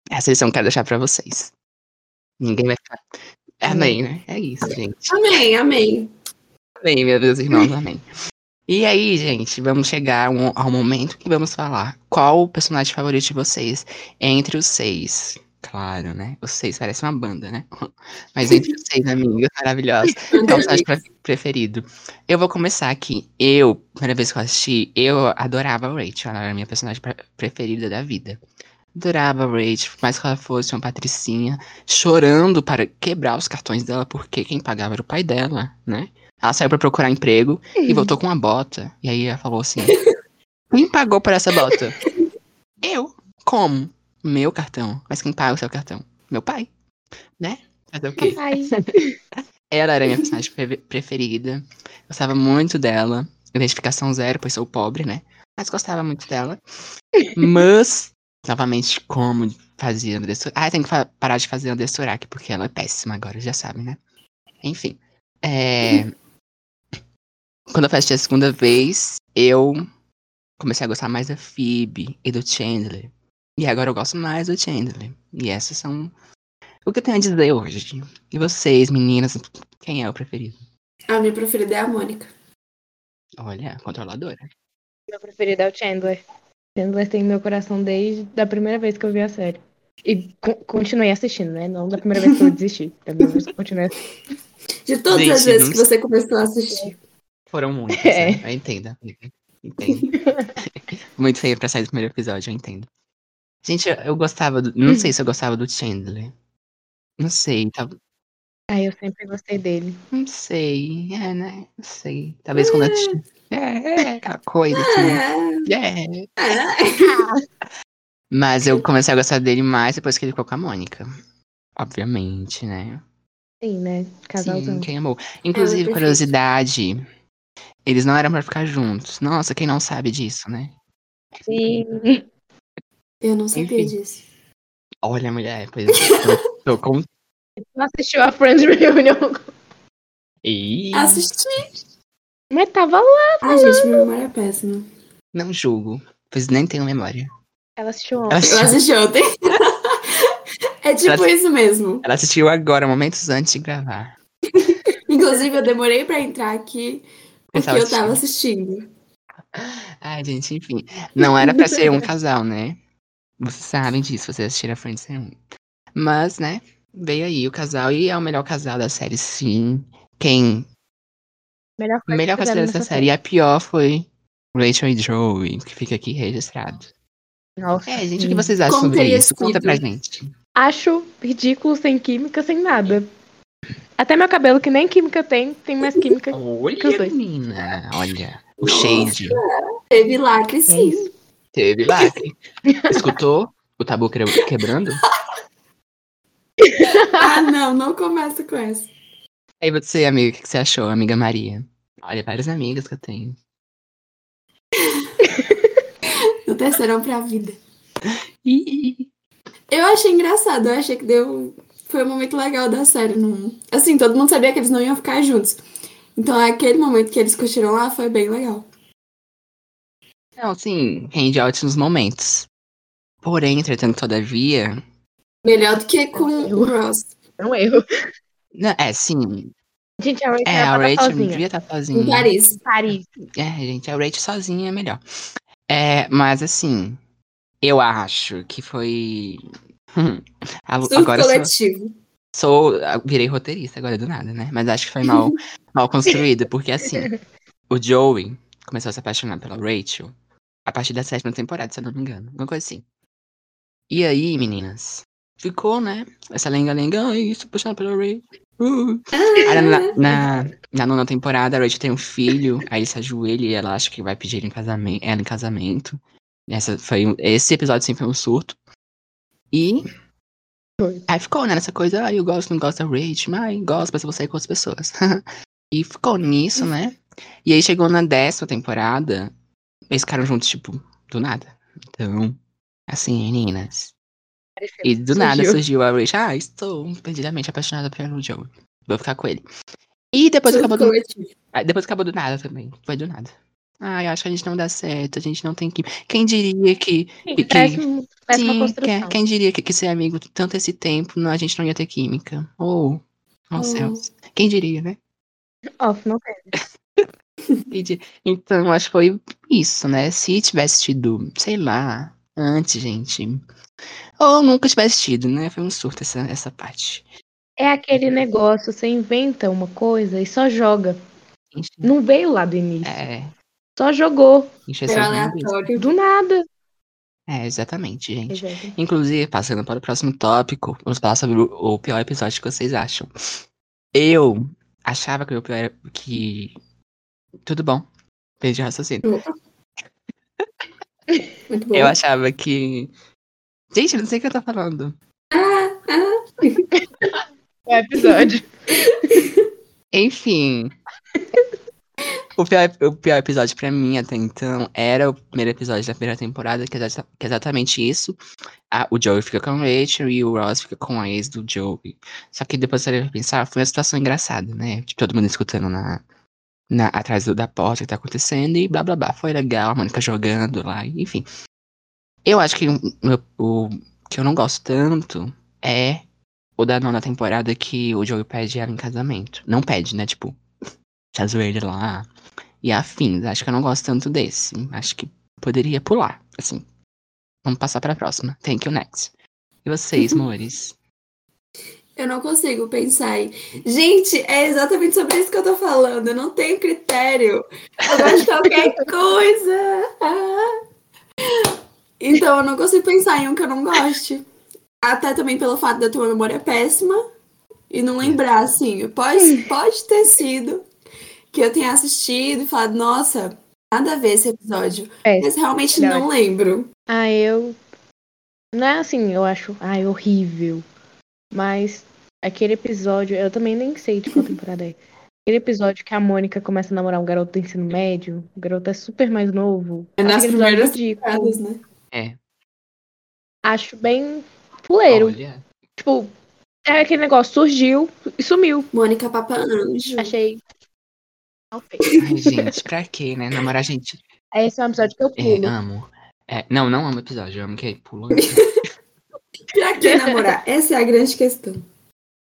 Essa lição que eu quero deixar pra vocês. Ninguém vai ficar. Amém, né? É isso, gente. Amém, amém. Amém, meus irmãos, amém. E aí, gente, vamos chegar ao momento que vamos falar qual o personagem favorito de vocês entre os seis. Claro, né? Os seis parece uma banda, né? *laughs* Mas entre os seis amigos maravilhosos, *laughs* qual o personagem pre- preferido? Eu vou começar aqui. Eu, primeira vez que eu assisti, eu adorava a Rachel. Ela era a minha personagem pre- preferida da vida. Adorava a Rachel, por mais que ela fosse uma patricinha, chorando para quebrar os cartões dela, porque quem pagava era o pai dela, né? Ela saiu pra procurar emprego e voltou com uma bota. E aí ela falou assim: Quem pagou por essa bota? Eu. Como? Meu cartão. Mas quem paga o seu cartão? Meu pai. Né? Fazer o quê? Ela era a minha personagem pre- preferida. Gostava muito dela. Identificação zero, pois sou pobre, né? Mas gostava muito dela. Mas, novamente, como fazia André Surak. Ah, tem que parar de fazer André Surak, porque ela é péssima agora, já sabe, né? Enfim. É... Quando eu fui assistir a segunda vez, eu comecei a gostar mais da Phoebe e do Chandler. E agora eu gosto mais do Chandler. E essas são o que eu tenho a dizer hoje. E vocês, meninas, quem é o preferido? A minha preferida é a Mônica. Olha, controladora. meu preferido é o Chandler. Chandler tem meu coração desde a primeira vez que eu vi a série. E co- continuei assistindo, né? Não da primeira vez que eu desisti. Da primeira vez que eu continuei assistindo. De todas Gente, as vezes não que você começou a assistir. Foram muitas, É. né? Eu entendo, amiga. Entendo. *laughs* Muito feio pra sair do primeiro episódio, eu entendo. Gente, eu, gostava do. Não sei se eu gostava do Chandler. Não sei, tá, Ai, eu sempre gostei dele. não sei. É, né? Não sei. Talvez quando eu assisti. É, é, aquela coisa assim. É. *laughs* É. Mas eu comecei a gostar dele mais depois que ele ficou com a Mônica. Obviamente, né? Sim, né? Casalzão. Sim, quem amou. Inclusive, perfeito. curiosidade. Eles não eram pra ficar juntos. Nossa, quem não sabe disso, né? Sim. Eu não sabia Enfim. disso. Olha, mulher, pois eu tô com. Não assistiu a Friends *laughs* Reunion. Ih, Assisti. Mas tava lá. Ai, gente, minha memória é péssima. não julgo, pois nem tenho memória. Ela assistiu Ela ontem. Eu assistiu, assisti ontem. *laughs* é tipo Ela- isso mesmo. ela assistiu agora, momentos antes de gravar. *laughs* Inclusive, eu demorei pra entrar aqui porque eu tava assistindo. *laughs* Ai, gente, enfim. Não era pra ser um *laughs* casal, né? Vocês sabem disso, vocês assistiram a Friends um. Mas, né, veio aí o casal e é o melhor casal da série, sim. Quem Melhor melhor fizeram dessa série. E a pior foi Rachel e Joey, que fica aqui registrado. Nossa, É, gente, o que vocês acham Como sobre isso? Conta pra gente. Acho ridículo sem química, sem nada. Até meu cabelo, que nem química tem, tem mais química. que os Olha, dois. menina. Olha. O Nossa. shade. Teve lacre, sim. Teve lacre. Escutou o tabu que- quebrando? Ah, não, não começa com essa. Aí você, amiga, o que que você achou, amiga Maria? Olha, várias amigas que eu tenho. *laughs* No terceirão pra vida. Ih, Eu achei engraçado, eu achei que deu. Foi um momento legal da série. Não... Assim, todo mundo sabia que eles não iam ficar juntos. Então aquele momento que eles curtiram lá foi bem legal. Não, sim, rende ótimos momentos. Porém, entretanto, todavia. Melhor do que com o Ross. É um erro. Não, é, sim. Gente, a Rachel É, a tava Rachel sozinha. devia estar Em sozinha. Paris. Paris. É, gente, a Rachel sozinha é melhor. É, mas assim, eu acho que foi. *laughs* Hum, agora sou, coletivo. sou. Virei roteirista agora do nada, né? Mas acho que foi mal, *laughs* mal construído, porque assim, o Joey começou a se apaixonar pela Rachel a partir da sétima temporada, se eu não me engano. Alguma coisa assim. E aí, meninas, ficou, né? Essa lenga-lenga, ai, se apaixonar pela Rachel. Uh. Aí na, na, na nona temporada, a Rachel tem um filho, aí ele se ajoelha e ela acha que vai pedir ele em casamento, ela em casamento. Essa foi esse episódio sim foi um surto. E Foi. aí ficou, né, nessa coisa, ah, eu gosto, não gosto da Rachel, mas gosto, mas eu vou sair com outras pessoas. *laughs* e ficou nisso, né? E aí chegou na décima temporada, eles ficaram juntos, tipo, do nada. Então, assim, meninas. E do nada Surgiu. surgiu a Rachel, ah, estou perdidamente apaixonada pelo Joe. Vou ficar com ele. E depois acabou do. Aí depois acabou do nada também. Foi do nada. Ai, acho que a gente não dá certo, a gente não tem que. Quem diria que. Sim, que- parece, um- parece uma Sim, construção. quem, quem diria que, que ser amigo tanto esse tempo, não, a gente não ia ter química? Oh, oh, Oh. céus. Quem diria, né? Off, não *laughs* diria? Então, acho que foi isso, né? Se tivesse tido, sei lá, antes, gente. Ou nunca tivesse tido, né? Foi um surto essa, essa parte. É aquele negócio, você inventa uma coisa e só joga. Gente, Não veio lá do início. É, Só jogou. encher seus linguiças. aleatório. Do nada. É, exatamente, gente. Exato. Inclusive, passando para o próximo tópico, vamos falar sobre o, pior episódio que vocês acham. Eu achava que o pior era que. Tudo bom. Perdi o raciocínio. Muito bom. *laughs* Eu achava que. Gente, eu não sei o que eu tô falando. O *laughs* episódio. Enfim. O pior, o pior episódio pra mim até então era o primeiro episódio da primeira temporada, que é, que é exatamente isso. A- o Joey fica com a Rachel e o Ross fica com a ex do Joey. Só que depois vai pensar, foi uma situação engraçada, né? Tipo, todo mundo escutando na, na, atrás da porta o que tá acontecendo e blá blá blá. Foi legal, a Mônica jogando lá, enfim. Eu acho que o, o que eu não gosto tanto é o da nona temporada que o Joey pede ela em casamento. Não pede, né? Tipo, se ajoelha lá e afins. Acho que eu não gosto tanto desse. Acho que poderia pular, assim. Vamos passar pra próxima. Thank you, next. E vocês, *laughs* amores? Eu não consigo pensar em. Gente, é exatamente sobre isso que eu tô falando. Eu não tenho critério. Eu gosto de qualquer *laughs* coisa. Ah. Então eu não consigo pensar em um que eu não goste. Até também pelo fato ter uma memória péssima e não lembrar, assim. Pode, pode ter sido que eu tenha assistido e falado, nossa, nada a ver esse episódio. É, Mas realmente não lembro. Ah, eu. Não é assim, eu acho. Ai, horrível. Mas aquele episódio, eu também nem sei de qual temporada é. Aquele episódio que a Mônica começa a namorar um garoto do ensino médio. O garoto é super mais novo. É nas primeiras temporadas, né? É. Acho bem fuleiro. Olha. Tipo, é aquele negócio, surgiu e sumiu. Mônica Papa Anjo. Achei. Mal feito. Ai, gente, pra quê, né? Namorar gente. Esse é um episódio que eu É, pulo. amo. É, não, não amo episódio, eu amo que pula. *laughs* Pra que namorar? Essa é a grande questão.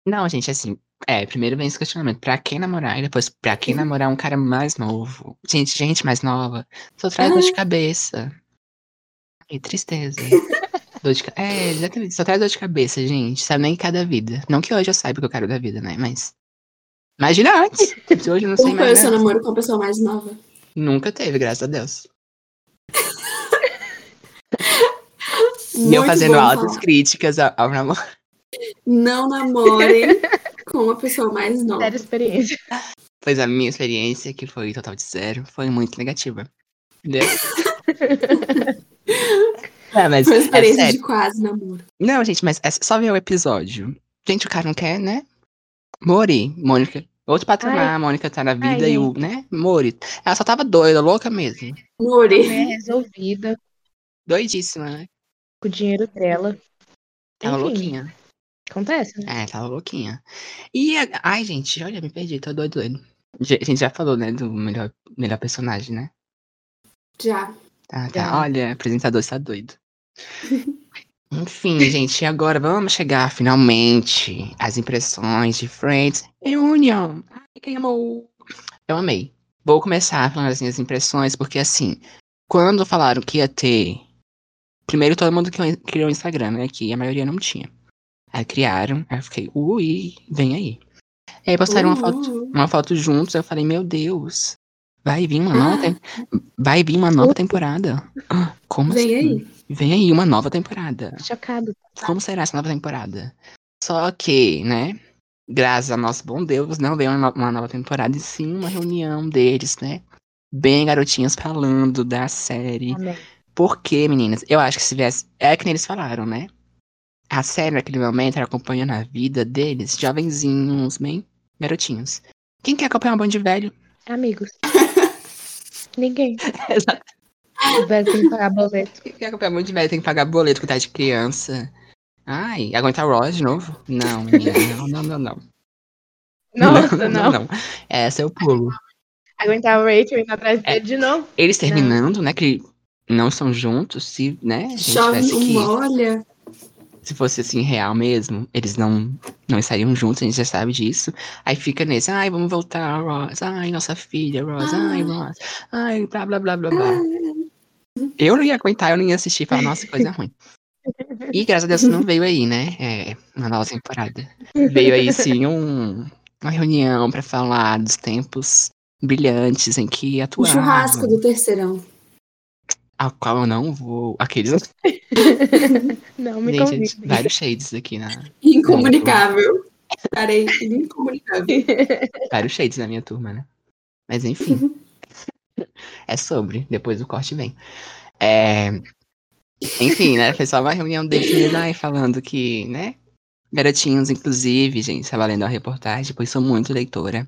Não, gente, assim. É, primeiro vem esse questionamento. Pra quem namorar? E depois, pra quem namorar um cara mais novo? Gente, gente mais nova. Só traz dor de cabeça. Que tristeza. *laughs* dor de. É, exatamente. Só traz dor de cabeça, gente. Sabe nem cada vida. Não que hoje eu saiba o que eu quero da vida, né? Mas. Imagina antes. *laughs* Se hoje não sei Como foi o mais. seu nada. namoro com a pessoa mais nova? Nunca teve, graças a Deus. *laughs* E eu fazendo altas falar. críticas ao, ao namoro. Não namorem *laughs* com uma pessoa mais nova. Zero experiência. Pois a minha experiência, que foi total de zero, foi muito negativa. Entendeu? é, mas Foi uma é experiência sério. de quase namoro. Não, gente, mas é só ver o episódio. Gente, o cara não quer, né? Mori, Mônica. Outro patamar, Ai. a Mônica tá na vida Ai, e o, né? Mori. Ela só tava doida, louca mesmo. Mori. É resolvida Doidíssima, né? com o dinheiro dela. Tava Enfim, louquinha. Acontece, né? É, tava louquinha. E, a- ai, gente, olha, me perdi, tô doido, doido. A gente já falou, né, do melhor, melhor personagem, né? Já. Tá, tá. Já. Olha, o apresentador está doido. *laughs* Enfim, gente, e agora vamos chegar finalmente às impressões de Friends Reunion. Ai, quem amou? Eu amei. Vou começar falando as impressões, porque assim, quando falaram que ia ter. Primeiro todo mundo criou- criou o Instagram, né? Que a maioria não tinha. Aí criaram, aí eu fiquei, ui, vem aí. Aí postaram uma foto uma foto juntos, eu falei, meu Deus, vai vir uma nova, Ah. vai vir uma nova temporada. *gasps* Como Vem assim? aí. Vem aí uma nova temporada. Chocado. Como será essa nova temporada? Só que, né, graças ao nosso bom Deus, não veio uma, no- uma nova temporada, e sim uma reunião deles, né? Bem garotinhas falando da série. Amém. Por quê, meninas? Eu acho que se viesse. É que nem eles falaram, né? A série naquele momento era acompanhando a vida deles, jovenzinhos, bem garotinhos. Quem quer acompanhar um bando de velho? Amigos. *laughs* Ninguém. O velho tem que pagar boleto. Quem quer acompanhar um bando de velho tem que pagar boleto, cuidar de criança. Ai, aguentar o Ross de novo? Não, menina, não, não, não, não. Nossa, não. Essa eu pulo. Aguentar o Rachel indo atrás É. dele de novo. Eles terminando, né? Que não são juntos, se, né? A Chove, tivesse que. um molha. se fosse assim, real mesmo, eles não, não estariam juntos, a gente já sabe disso. Aí fica nesse, ai, vamos voltar, Ross. Ai, nossa filha, Ross. Ai, Ross. Ai, blá, blá, blá, blá, blá. Eu não ia aguentar, eu não ia assistir e falar, nossa, que coisa ruim. E graças a Deus não veio aí, né? É, uma nova temporada. Veio aí, sim, um, uma reunião pra falar dos tempos brilhantes em que O atuavam. churrasco do terceirão. A qual eu não vou. Aqueles. Não me Gente, convide. vários shades aqui na. Incomunicável. Parei, incomunicável. Vários shades na minha turma, né? Mas enfim. *laughs* é sobre. Depois o corte vem. É... Enfim, né? Foi só uma reunião deles e falando que, né? Garotinhos, inclusive, gente, estava lendo a reportagem, pois sou muito leitora.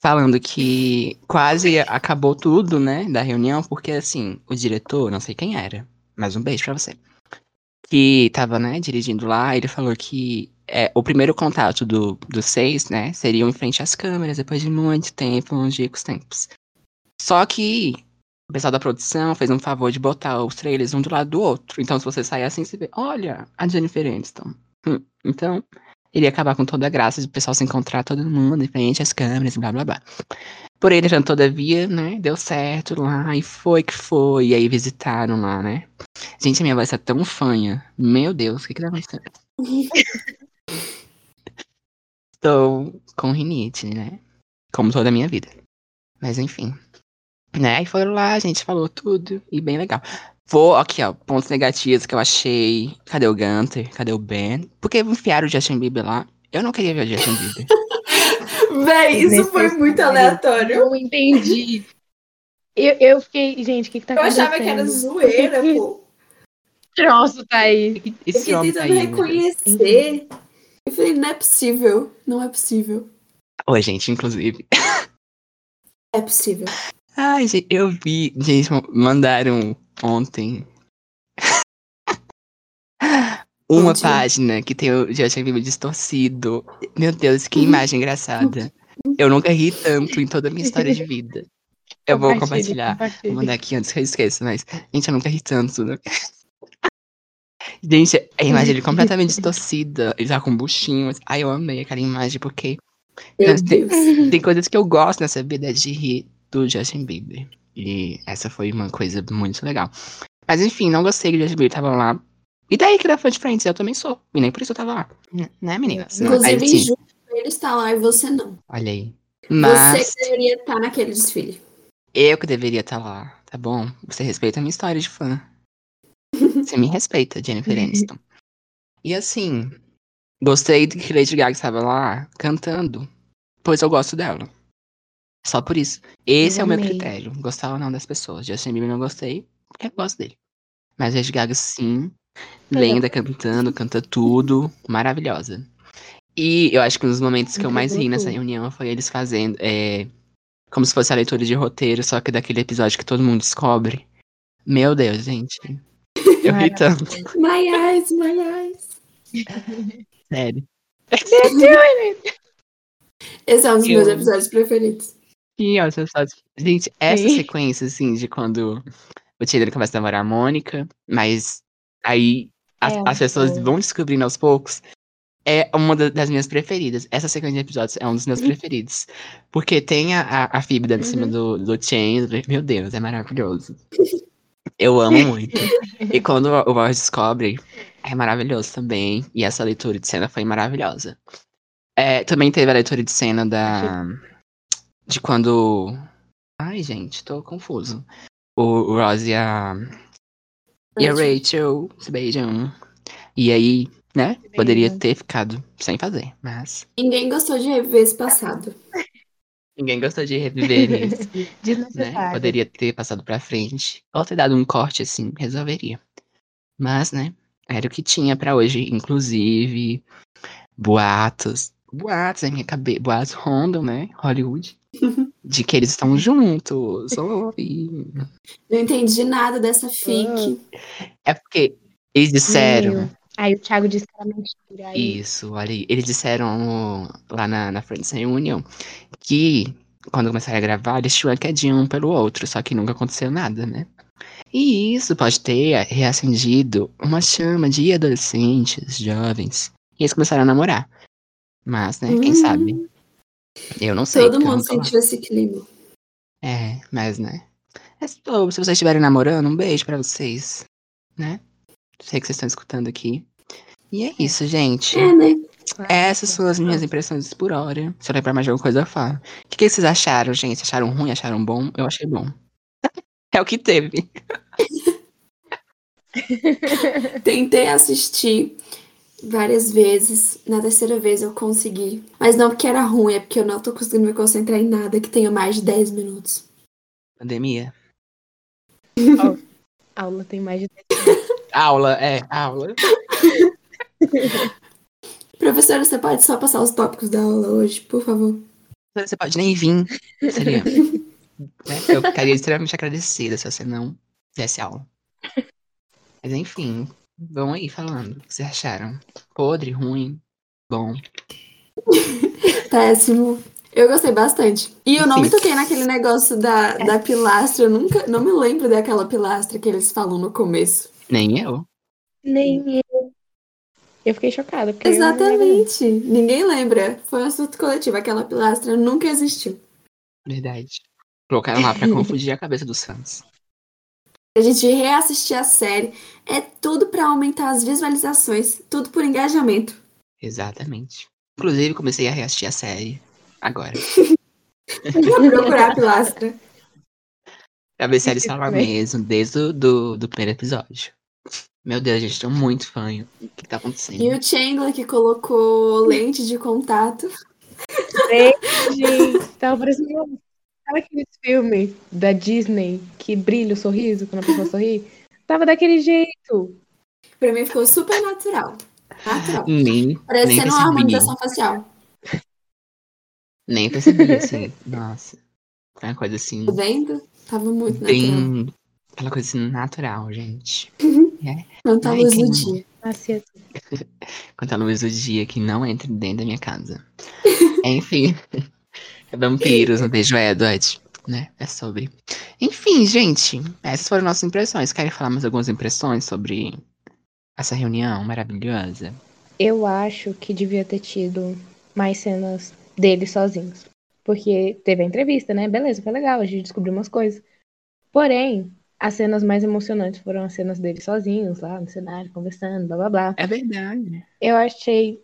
Falando que quase acabou tudo, né? Da reunião, porque assim, o diretor, não sei quem era, mas um beijo pra você. Que tava, né, dirigindo lá, ele falou que é, o primeiro contato do, dos seis, né, seriam em frente às câmeras, depois de muito tempo, longínquos tempos. Só que o pessoal da produção fez um favor de botar os trailers um do lado do outro. Então, se você sair assim, você vê, olha, a Jennifer Aniston. Hum, Então, ele ia acabar com toda a graça de o pessoal se encontrar todo mundo em frente às câmeras e blá blá blá. Por ele, já todavia, né, deu certo lá, e foi que foi, e aí visitaram lá, né. Gente, a minha voz tá tão fanha. Meu Deus, o que que tá acontecendo? *laughs* Estou com rinite, né? Como toda a minha vida. Mas enfim. Né? E foram lá, a gente falou tudo. E bem legal. Vou, aqui, ó, pontos negativos que eu achei. Cadê o Gunter? Cadê o Ben? Porque enfiaram o Justin Bieber lá. Eu não queria ver o Justin Bieber. *laughs* Véi, isso foi muito aleatório. Não entendi. Eu, eu fiquei, gente, o que, que tá Eu acontecendo? achava que era zoeira, pô. troço tá aí? Eu Esse fiquei homem tá tentando reconhecer. Eu falei, não é possível. Não é possível. Oi, gente, inclusive. É possível. Ai, gente, eu vi. Gente, mandaram ontem. *laughs* Uma Onde? página que tem o Justin Bieber distorcido. Meu Deus, que imagem engraçada. Eu nunca ri tanto em toda a minha história de vida. Eu vou compartilhar. Vou mandar aqui antes que eu esqueça, mas. Gente, eu nunca ri tanto. Né? Gente, a imagem dele completamente distorcida. Ele tá com buchinho. Ai, eu amei aquela imagem, porque tem- Deus. tem coisas que eu gosto nessa vida de rir do Justin Bieber. E essa foi uma coisa muito legal. Mas enfim, não gostei que o Justin Bieber tava lá. E daí que ele é fã de Friends? Eu também sou. E nem por isso eu tava lá. Né, meninas? Aí, Inclusive, sim, injusto ele estar lá e você não. olha aí. Você Mas que deveria estar naquele desfile. eu que deveria estar lá, tá bom? Você respeita a minha história de fã. Você me respeita, Jennifer *laughs* Aniston. E assim, Gostei que Lady Gaga estava lá cantando, pois eu gosto dela. Só por isso. Esse Eu é o meu amei. critério. Gostar ou não das pessoas. Justin Bieber não gostei, porque eu gosto dele. Mas Lady Gaga, sim. Lenda cantando, canta tudo. Maravilhosa. E eu acho que um dos momentos que eu mais ri nessa reunião foi eles fazendo. É, como se fosse a leitura de roteiro, só que daquele episódio que todo mundo descobre. Meu Deus, gente. Eu ri tanto, My eyes, my eyes. *laughs* sério. Esse é um dos Eu- meus episódios preferidos. Só- Gente, essa Sim. sequência, assim, de quando o Chandler começa a namorar a Mônica, mas aí as, É, as pessoas boa. vão descobrindo aos poucos, é uma da- das minhas preferidas. Essa sequência de episódios é um dos meus preferidos. Porque tem a, a, Phoebe dando em cima do, do Chandler. Meu Deus, é maravilhoso. Eu amo muito. E *laughs* quando o Ross descobre, é maravilhoso também. E essa leitura de cena foi maravilhosa. É, também teve a leitura de cena da. De quando. Ai, gente, tô confuso. O, o Ross e a. E a Rachel se beijam. E aí, né? Poderia ter ficado sem fazer, mas. Ninguém gostou de rever esse passado. *laughs* Ninguém gostou de reviver isso. *laughs* né? Poderia ter passado pra frente. Ou ter dado um corte assim, resolveria. Mas, né? Era o que tinha pra hoje. Inclusive, boatos. Boatos na minha cabeça. Boatos rondam, né? Hollywood. *laughs* De que eles estão juntos. Oi. Não entendi nada dessa fic. É porque eles disseram. Menino. Aí o Thiago disse que era mentira. Aí Isso, olha aí. Eles disseram lá na, na Friends Reunion que quando começaram a gravar, eles tinham uma quedinha um pelo outro, só que nunca aconteceu nada, né? E isso pode ter reacendido uma chama de adolescentes, jovens, e eles começaram a namorar. Mas, né, quem sabe? Eu não sei. Todo mundo sentiu esse clima. É, mas, né? É, se vocês estiverem namorando, um beijo pra vocês, né? Sei que vocês estão escutando aqui. E é isso, gente. É, né? Essas são as minhas impressões por hora. Se eu lembrar mais de alguma coisa, eu falo. O que, que vocês acharam, gente? Acharam ruim? Acharam bom? Eu achei bom. *laughs* é o que teve. *laughs* Tentei assistir várias vezes. Na terceira vez eu consegui. Mas não porque era ruim, é porque eu não tô conseguindo me concentrar em nada que tenha mais de 10 minutos. Pandemia. a aula tem mais de *laughs* Aula, é, aula. *laughs* Professora, você pode só passar os tópicos da aula hoje, por favor? Você pode nem vir. Seria. *laughs* né? Eu ficaria extremamente agradecida se você não desse aula. Mas enfim, vão aí falando. O que vocês acharam? Podre, ruim, bom. *laughs* Péssimo. Eu gostei bastante. E eu não me toquei naquele negócio da, da pilastra. Eu nunca. Não me lembro daquela pilastra que eles falam no começo. Nem eu. Nem eu. Eu fiquei chocada. Exatamente. Ninguém lembra. Foi um assunto coletivo. Aquela pilastra nunca existiu. Verdade. Colocaram lá pra *laughs* confundir a cabeça dos fãs. A gente reassistir a série. É tudo pra aumentar as visualizações. Tudo por engajamento. Exatamente. Inclusive, comecei a reassistir a série agora. *laughs* Vou procurar a pilastra. Pra ver se falam também. mesmo, desde o do, do primeiro episódio. Meu Deus, gente, tô muito fã. O que tá acontecendo? E o Chandler que colocou lente de contato. Gente, tava parecendo. Sabe aqueles filmes da Disney que brilha o sorriso quando a pessoa sorri? Tava daquele jeito. Pra mim ficou super natural. Natural. Nem, nem Parecendo uma percebi. harmonização facial. Nem percebi, assim. Nossa. Foi uma coisa assim, Tá vendo? Tava muito natural. bem. Aquela coisa assim, natural, gente. Tanta Ai, luz que do dia. *laughs* Quanto a luz do dia que não entra dentro da minha casa. *laughs* Enfim. Vampiros, um beijo, Edward. Né? É sobre. Enfim, gente. Essas foram nossas impressões. Querem falar mais algumas impressões sobre essa reunião maravilhosa? Eu acho que devia ter tido mais cenas deles sozinhos. Porque teve a entrevista, né? Beleza, foi legal, a gente descobriu umas coisas. Porém, as cenas mais emocionantes foram as cenas deles sozinhos, lá no cenário, conversando, blá blá blá. É verdade. Eu achei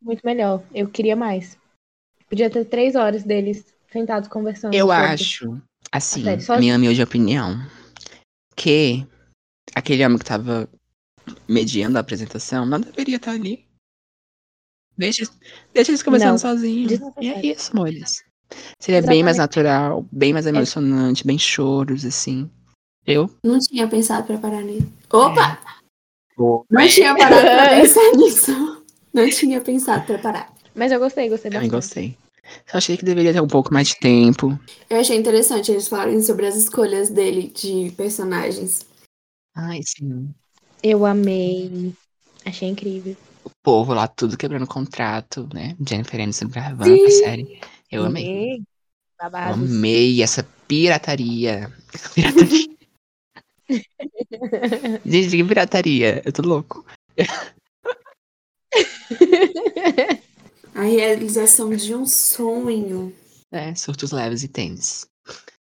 muito melhor. Eu queria mais. Podia ter três horas deles sentados conversando. Eu sobre- acho, assim, série sozinho. minha humilde opinião, que aquele homem que tava mediando a apresentação não deveria estar ali. Deixa, deixa eles conversando Não, sozinhos. E é isso, amores. Seria bem mais Exatamente. natural, bem mais emocionante, bem choros, assim. Eu? Não tinha pensado pra parar nisso. Opa! Não Não tinha parado pra *laughs* pensar nisso. Não tinha pensado pra parar. Mas eu gostei, gostei bastante. gostei. Só achei que deveria ter um pouco mais de tempo. Eu achei interessante eles falarem sobre as escolhas dele de personagens. Ai, sim. Eu amei. Achei incrível. O povo lá, tudo quebrando contrato, né? Jennifer Aniston gravando Sim. a série. Eu amei. Amei. Eu Babados. amei essa pirataria. *laughs* Pirataria. *laughs* Gente, que pirataria? Eu tô louco. *laughs* A realização de um sonho. É, surtos leves e tênis.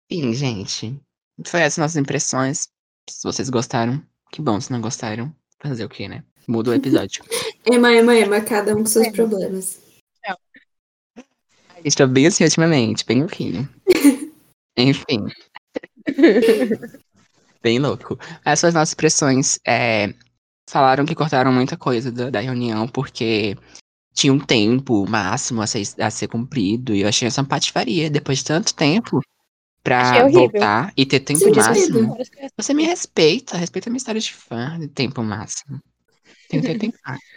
Enfim, gente. Foi essas nossas impressões. Se vocês gostaram, que bom. Se não gostaram, fazer o quê, né? Muda o episódio. *laughs* Ema, ema, ema, cada um com seus problemas. Estou bem assim ultimamente, bem louquinho. *laughs* Enfim. bem louco. Essas nossas impressões é, falaram que cortaram muita coisa da, da reunião porque tinha um tempo máximo a ser, a ser cumprido. E eu achei essa patifaria. Depois de tanto tempo pra voltar e ter tempo Sim, máximo. Você me respeita, respeita a minha história de fã de tempo máximo. Tem que ter tempo máximo.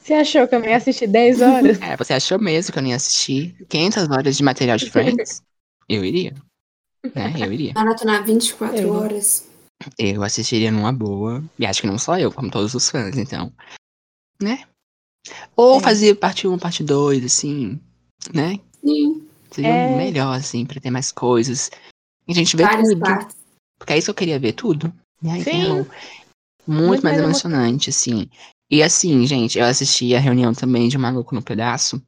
Você achou que eu não ia assistir 10 horas? É, você achou mesmo que eu não ia assistir 500 horas de material de Friends? Eu iria. Né? Eu iria. Maratonar 24 Eu. horas. Eu assistiria numa boa. E acho que não só eu, como todos os fãs, então. Né? Ou É. fazer parte 1, parte 2, assim. Né? Sim, Seria É. melhor, assim, pra ter mais coisas. E a gente vê várias tudo. partes. Porque é isso que eu queria ver tudo. Né? Sim. Então, muito, Muito mais emocionante, assim. E assim, gente, eu assisti a reunião também de Maluco no Pedaço.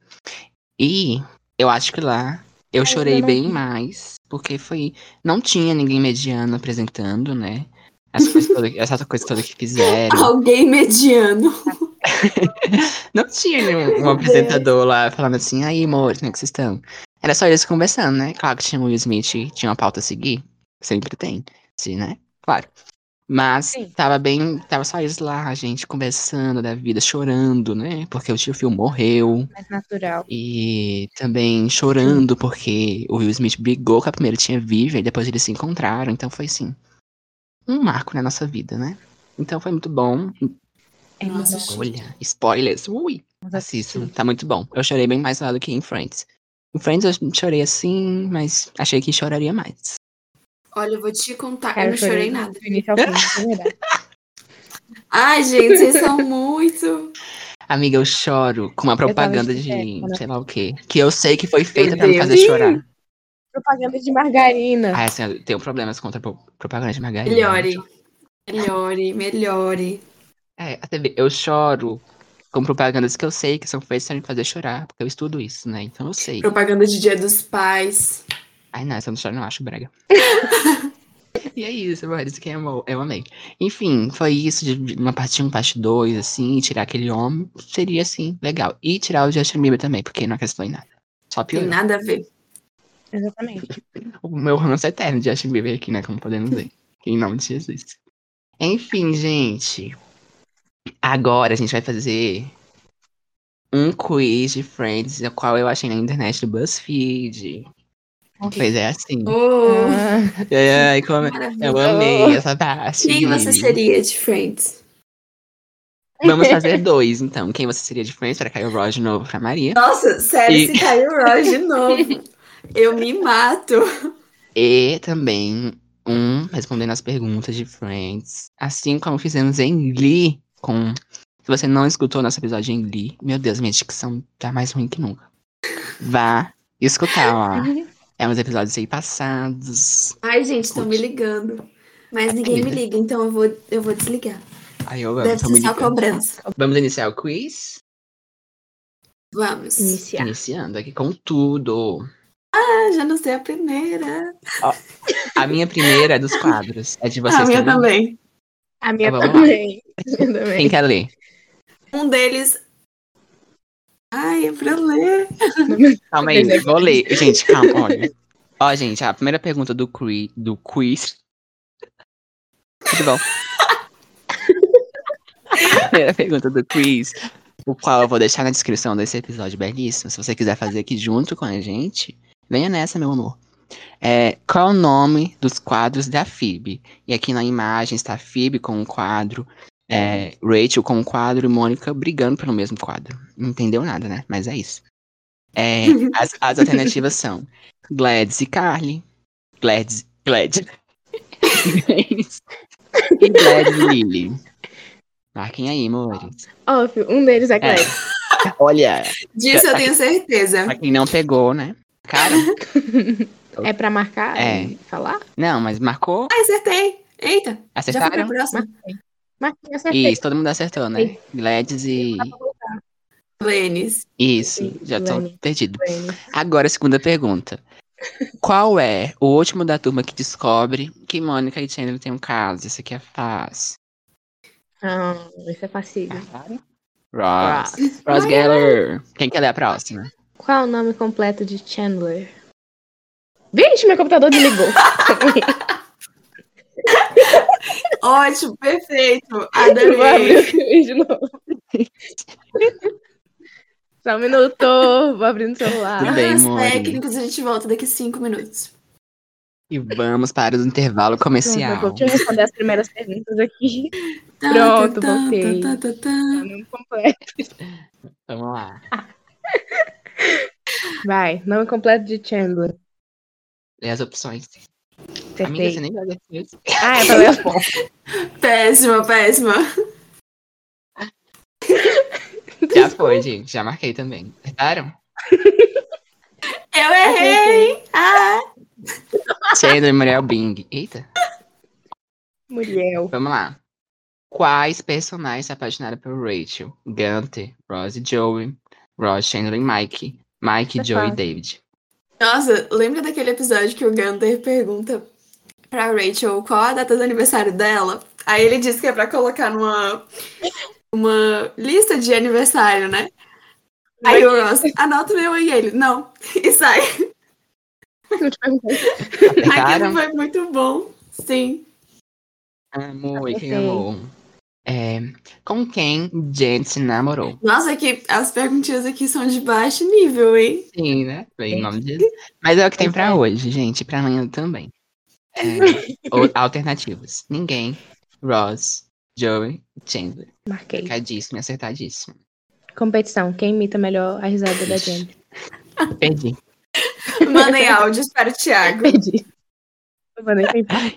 E eu acho que lá eu Ai, chorei não bem mais. Porque foi. Não tinha ninguém mediano apresentando, né? Essa coisa toda, *laughs* essa coisa toda que fizeram. Alguém mediano. *laughs* Não tinha nenhum um apresentador lá falando assim, aí, amor, como é que vocês estão? Era só eles conversando, né? Claro que tinha o Will Smith, tinha uma pauta a seguir. Sempre tem, sim, né? Claro. Mas Sim. tava bem, tava só eles lá, a gente conversando da vida, chorando, né? Porque o tio Phil morreu. Mais natural. E também chorando porque o Will Smith brigou com a primeira tia Vivian e depois eles se encontraram. Então foi assim, um marco na nossa vida, né? Então foi muito bom. É Nossa, muito bom. Olha, spoilers. Ui, Mas assistam. Tá muito bom. Eu chorei bem mais lá do que em Friends. Em Friends eu chorei assim, mas achei que choraria mais. Olha, eu vou te contar, Cara, eu não chorei nada. é. *laughs* Ai, gente, vocês são muito. Amiga, eu choro com uma propaganda de sei lá o quê. Que eu sei que foi feita pra me fazer chorar. Propaganda de margarina. Ah, assim, eu tenho problemas contra pro- propaganda de margarina. Melhore. Melhore, melhore. É, até ver, eu choro com propagandas que eu sei que são feitas pra me fazer chorar, porque eu estudo isso, né? Então eu sei. Propaganda de Dia dos Pais. Ai, não, essa eu não choro, não acho brega. *laughs* e é isso, amor, isso que amou, eu amei. Enfim, foi isso, de uma parte 1, parte 2, assim, tirar aquele homem, seria, assim, legal. E tirar o Justin Bieber também, porque não acrescentou em nada. Só Tem piorou. nada a ver. Exatamente. *laughs* O meu ranço é eterno de Justin Bieber aqui, né, como podemos ver. em nome de Jesus. Enfim, gente. Agora a gente vai fazer um quiz de Friends, o qual eu achei na internet do BuzzFeed. Pois é assim. Oh, Ah, Ai, ai, como... Eu maravilha. amei essa parte. Quem você seria de Friends? Vamos fazer dois, então. Quem você seria de Friends para cair o Roy de novo pra Maria. Nossa, sério, E- se caiu o Roy de novo. Eu me mato. E também um respondendo as perguntas de Friends. Assim como fizemos em Glee com. Se você não escutou nosso episódio em Glee, meu Deus, minha dicção tá mais ruim que nunca. Vá escutar lá. *laughs* É uns episódios aí passados. Ai, gente, estão me ligando. Mas ninguém me liga, então eu vou, eu vou desligar. Aí eu amo, Deve ser só cobrança. Vamos iniciar o quiz? Vamos. Iniciar. Iniciando aqui com tudo. Ah, já não sei a primeira. A minha primeira é dos quadros. É de vocês a minha também? A minha Então lá. também. *laughs* Também. Quem quer ler? Um deles. Ai, é pra ler. Calma aí, vou ler. Gente, calma, olha. Ó, gente, a primeira pergunta do, cri, do quiz. Tudo bom? a primeira pergunta do quiz o qual eu vou deixar na descrição desse episódio belíssimo. Se você quiser fazer aqui junto com a gente, venha nessa, meu amor. É, qual é o nome dos quadros da Phoebe? E aqui na imagem está a Phoebe com um quadro, é, Rachel com um quadro e Mônica brigando pelo mesmo quadro. Não entendeu nada, né? Mas é isso. É, *laughs* as, as alternativas são Gladys e Carly, Gladys, Gladys, Gladys *laughs* e Gladys e Lily. Marquem aí, amores. Óbvio, um deles é Claire. Olha, Disso eu tenho certeza. pra quem não pegou, né? Cara, *laughs* É pra marcar É. e falar? não, mas marcou? Ah, acertei. Eita, já foi pra Acertaram? próxima. Marquei, acertei. Isso, todo mundo acertou, né? Gladys e. Lênis. Isso, Sim, já tô Glenn. perdido. Glenn. Agora, a segunda pergunta. Qual é o último da turma que descobre que Mônica e Chandler têm um caso? Isso aqui é fácil. Ah, isso é fácil. Ross. Ross Geller. Quem quer ler a próxima? Qual é o nome completo de Chandler? Vixe, meu computador desligou. *laughs* Ótimo, perfeito. Vou abrir o Adorei. vídeo de novo. Só um minuto, vou abrir no celular. Tudo bem, Mori. técnicos, a gente volta daqui cinco minutos. E vamos para o intervalo comercial. Pronto, deixa eu responder as primeiras perguntas aqui. *laughs* Tá, Pronto, tá, tá, voltei. tá, tá, tá. Nome completo. Vamos lá. Vai, nome completo de Chandler. Lê as opções. Amiga, você nem vai ler isso. Ah, é pra ler as *laughs* pontas. Péssima, péssima. Já foi, gente. Já marquei também. Acertaram? Eu errei. Ah, Chandler e Muriel Bing. Eita. Muriel. Vamos lá. Quais personagens se apaixonaram por Rachel? Gunter, Ross e Joey, Ross, Chandler e Mike. Mike, Joey e. David. Nossa, lembra daquele episódio que o Gunter pergunta pra Rachel qual a data do aniversário dela? Aí ele disse que é pra colocar numa uma lista de aniversário, né? Aí o Ross, anota o meu aí ele, não, *laughs* e sai. Não te perguntei. Aquilo foi muito bom, sim. Amor, e quem amou? É, com quem Jen se namorou? Nossa, que as perguntinhas aqui são de baixo nível, hein? Sim, né? Falei em nome disso. Mas é o que tem pra hoje, gente. Pra amanhã também. É, *laughs* ou- alternativas. Ninguém. Ross, Joey, Chandler. Marquei. Cadíssimo e acertadíssimo. Competição. Quem imita melhor a risada da Jen? Perdi. *laughs* Mandem áudios para o Thiago. Perdi.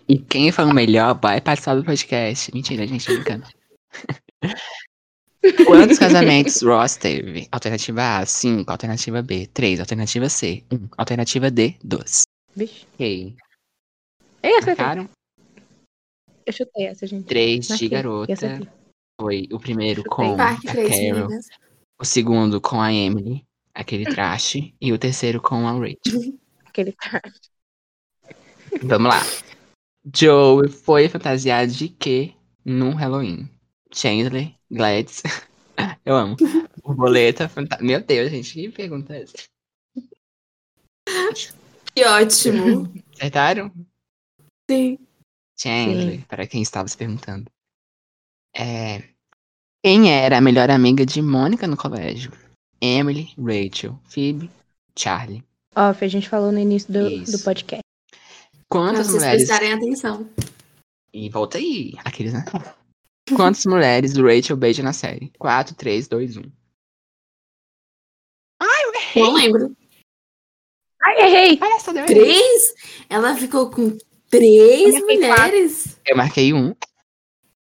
E quem foi o melhor vai participar do podcast. Mentira, gente, brincando. *laughs* Quantos *laughs* casamentos Ross teve? Alternativa A, 5. Alternativa B, 3. Alternativa C, 1. Alternativa D, 2. Vixe. Ok. Ei, acertei. Marcaram? Eu chutei essa, gente. 3 de garota. Foi o primeiro com a Carol. O segundo com a Emily, aquele traste. E o terceiro com a Rachel. *laughs* Aquele cara. Vamos lá. Joe foi fantasiado de quê no Halloween? Chandler, Gladys. *laughs* Eu amo. *laughs* Borboleta, fanta... Meu Deus, gente, que pergunta é essa? Que ótimo. *laughs* Acertaram? Sim. Chandler, para quem estava se perguntando. É... Quem era a melhor amiga de Mônica no colégio? Emily, Rachel, Phoebe, Charlie. Ó, a gente falou no início do, Isso. do podcast. Pra Quantas vocês mulheres. prestarem atenção. E volta aí, aqueles, né? Quantas mulheres Rachel beija na série? 4, 3, 2, 1. Não lembro. Ai, errei! Olha só, deu. Três? Ela ficou com três Eu mulheres? Eu marquei um.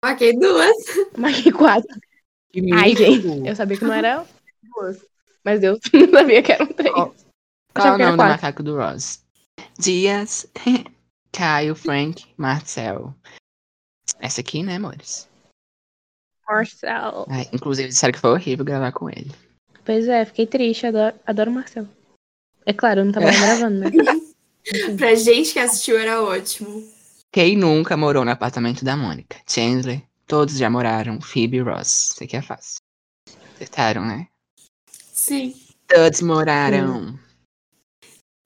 Marquei duas. Marquei quatro. Ai, gente. Eu sabia que não era *laughs* duas. Mas eu *laughs* não sabia que eram três. Qual é achava o nome do quatro. macaco do Ross? Dias, *laughs* Caio, Frank, Marcel. Essa aqui, né, amores? Marcel. Ai, inclusive, disseram que foi horrível gravar com ele. Pois é, fiquei triste. Adoro, adoro o Marcel. É claro, eu não tava mais gravando, né? *laughs* Pra gente que assistiu era ótimo. Quem nunca morou no apartamento da Mônica? Chandler. Todos já moraram. Phoebe e Ross. Isso aqui é fácil. Acertaram, né? Sim. Todos moraram.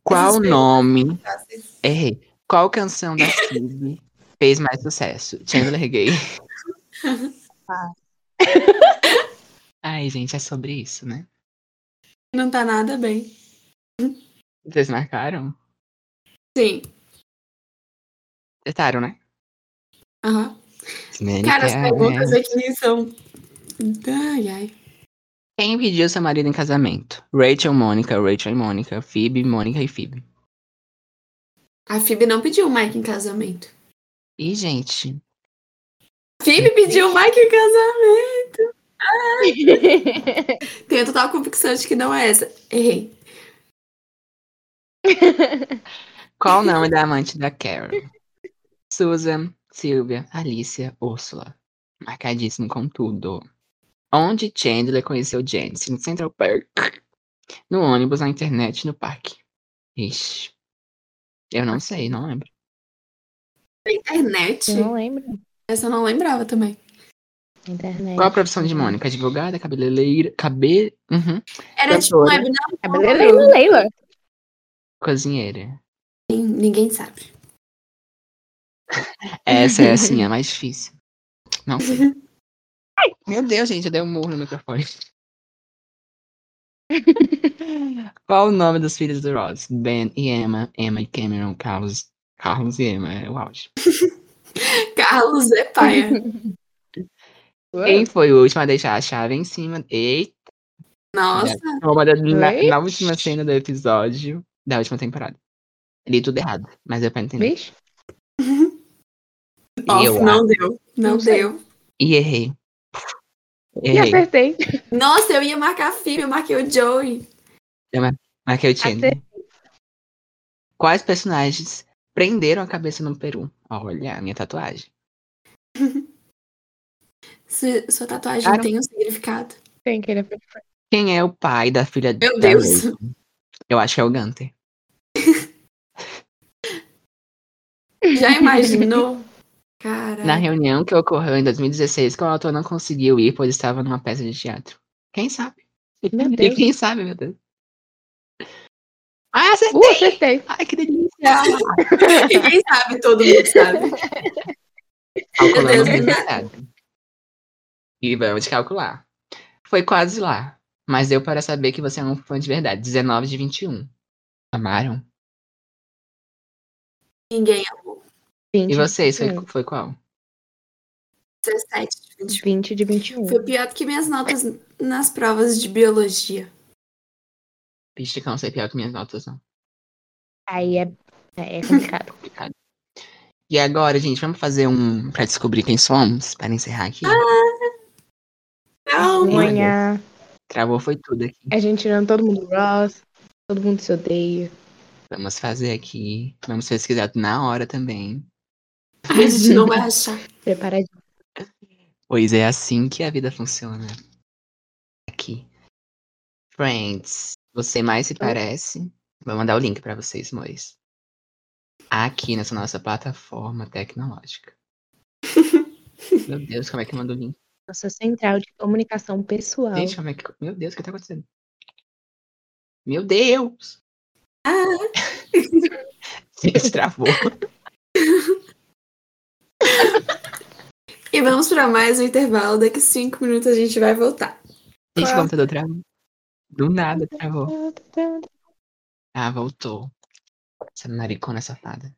Qual Essas nome? Errei. Qual canção da Phoebe fez mais sucesso? Chandler Gay. *laughs* *laughs* Ai, gente, é sobre isso, né? Não tá nada bem. Vocês marcaram? Sim. Testaram, né? Aham. Many Cara, as perguntas parents. aqui são. Ai, ai. Quem pediu seu marido em casamento? Rachel, Mônica, Rachel e Mônica, Phoebe, Mônica e Phoebe. A Phoebe não pediu o Mike em casamento. Ih, gente. Phoebe pediu o Mike em casamento. *laughs* Tenho total convicção de que não é essa. Errei. *laughs* Qual o nome da amante da Carol? Susan, Sylvia, Alicia, Úrsula. Marcadíssimo com tudo. Onde Chandler conheceu Janice? No Central Park. No ônibus, na internet, no parque. Ixi. Eu não sei, não lembro. Na internet? Eu não lembro. Essa eu não lembrava também. Internet. Qual a profissão de Mônica? Advogada, cabeleireira, cabe... Uhum. Era tipo um webinar. Cabeleireira, Leila. Cozinheira. Ninguém sabe. Essa é assim, a mais difícil. Não sei. *laughs* Meu Deus, gente, eu dei um murro no microfone. *laughs* Qual o nome dos filhos do Ross? Ben e Emma, Emma e Cameron, Carlos. Carlos e Emma, é o auge. *laughs* Carlos é paia. *laughs* Quem foi o último a deixar a chave em cima? Eita, Nossa. na, Oi? na última cena do episódio da última temporada. Li tudo errado, mas eu pra entender. Vixe. Off, eu não deu. Não, Não sei. deu. E errei. E Errei. acertei. Nossa, eu ia marcar a Phoebe, eu marquei o Joey. Marquei o Chandler. Quais personagens prenderam a cabeça no Peru? Olha, a minha tatuagem. *laughs* Se- sua tatuagem Cara. tem um significado. Tem que ele. Quem é o pai da filha Meu da Deus. Eu acho que é o Gunter. *laughs* Já imaginou? Cara. Na reunião que ocorreu em 2016, que o autor não conseguiu ir, pois estava numa peça de teatro. Quem sabe? Meu *laughs* E Deus. quem sabe, meu Deus? Ah, acertei! Uh, acertei. Ai, que delícia! E quem sabe, todo mundo sabe. Calculamos Deus, bem do nada. verdade. E vamos calcular. Foi quase lá, mas deu para saber que você é um fã de verdade. 19 de 21. Amaram? Ninguém. 20 E vocês, foi, 21. foi qual? 17, 21. 20 de 21. Foi pior do que minhas notas nas provas de biologia. Eu não sei pior que minhas notas, não. Aí é, é complicado. Complicado. *laughs* E agora, gente, vamos fazer um pra descobrir quem somos? Para encerrar aqui. Não, Meu Amanhã Travou foi tudo aqui. a gente tirando todo mundo Ross. Todo mundo se odeia. Vamos fazer aqui. Vamos pesquisar na hora também. a gente não vai achar. Preparadinho. Pois é assim que a vida funciona. Aqui. Friends, você mais se parece. Vou mandar o link pra vocês, amores. Aqui nessa nossa plataforma tecnológica. *laughs* Meu Deus, como é que manda o link? Nossa central de comunicação pessoal. Gente, como é que. Meu Deus, o que tá acontecendo? Meu Deus! Ah, *laughs* Gente, travou. e vamos para mais um intervalo. Daqui cinco minutos a gente vai voltar. Gente, o computador travou. Do nada travou. Ah, voltou. Essa maricona safada.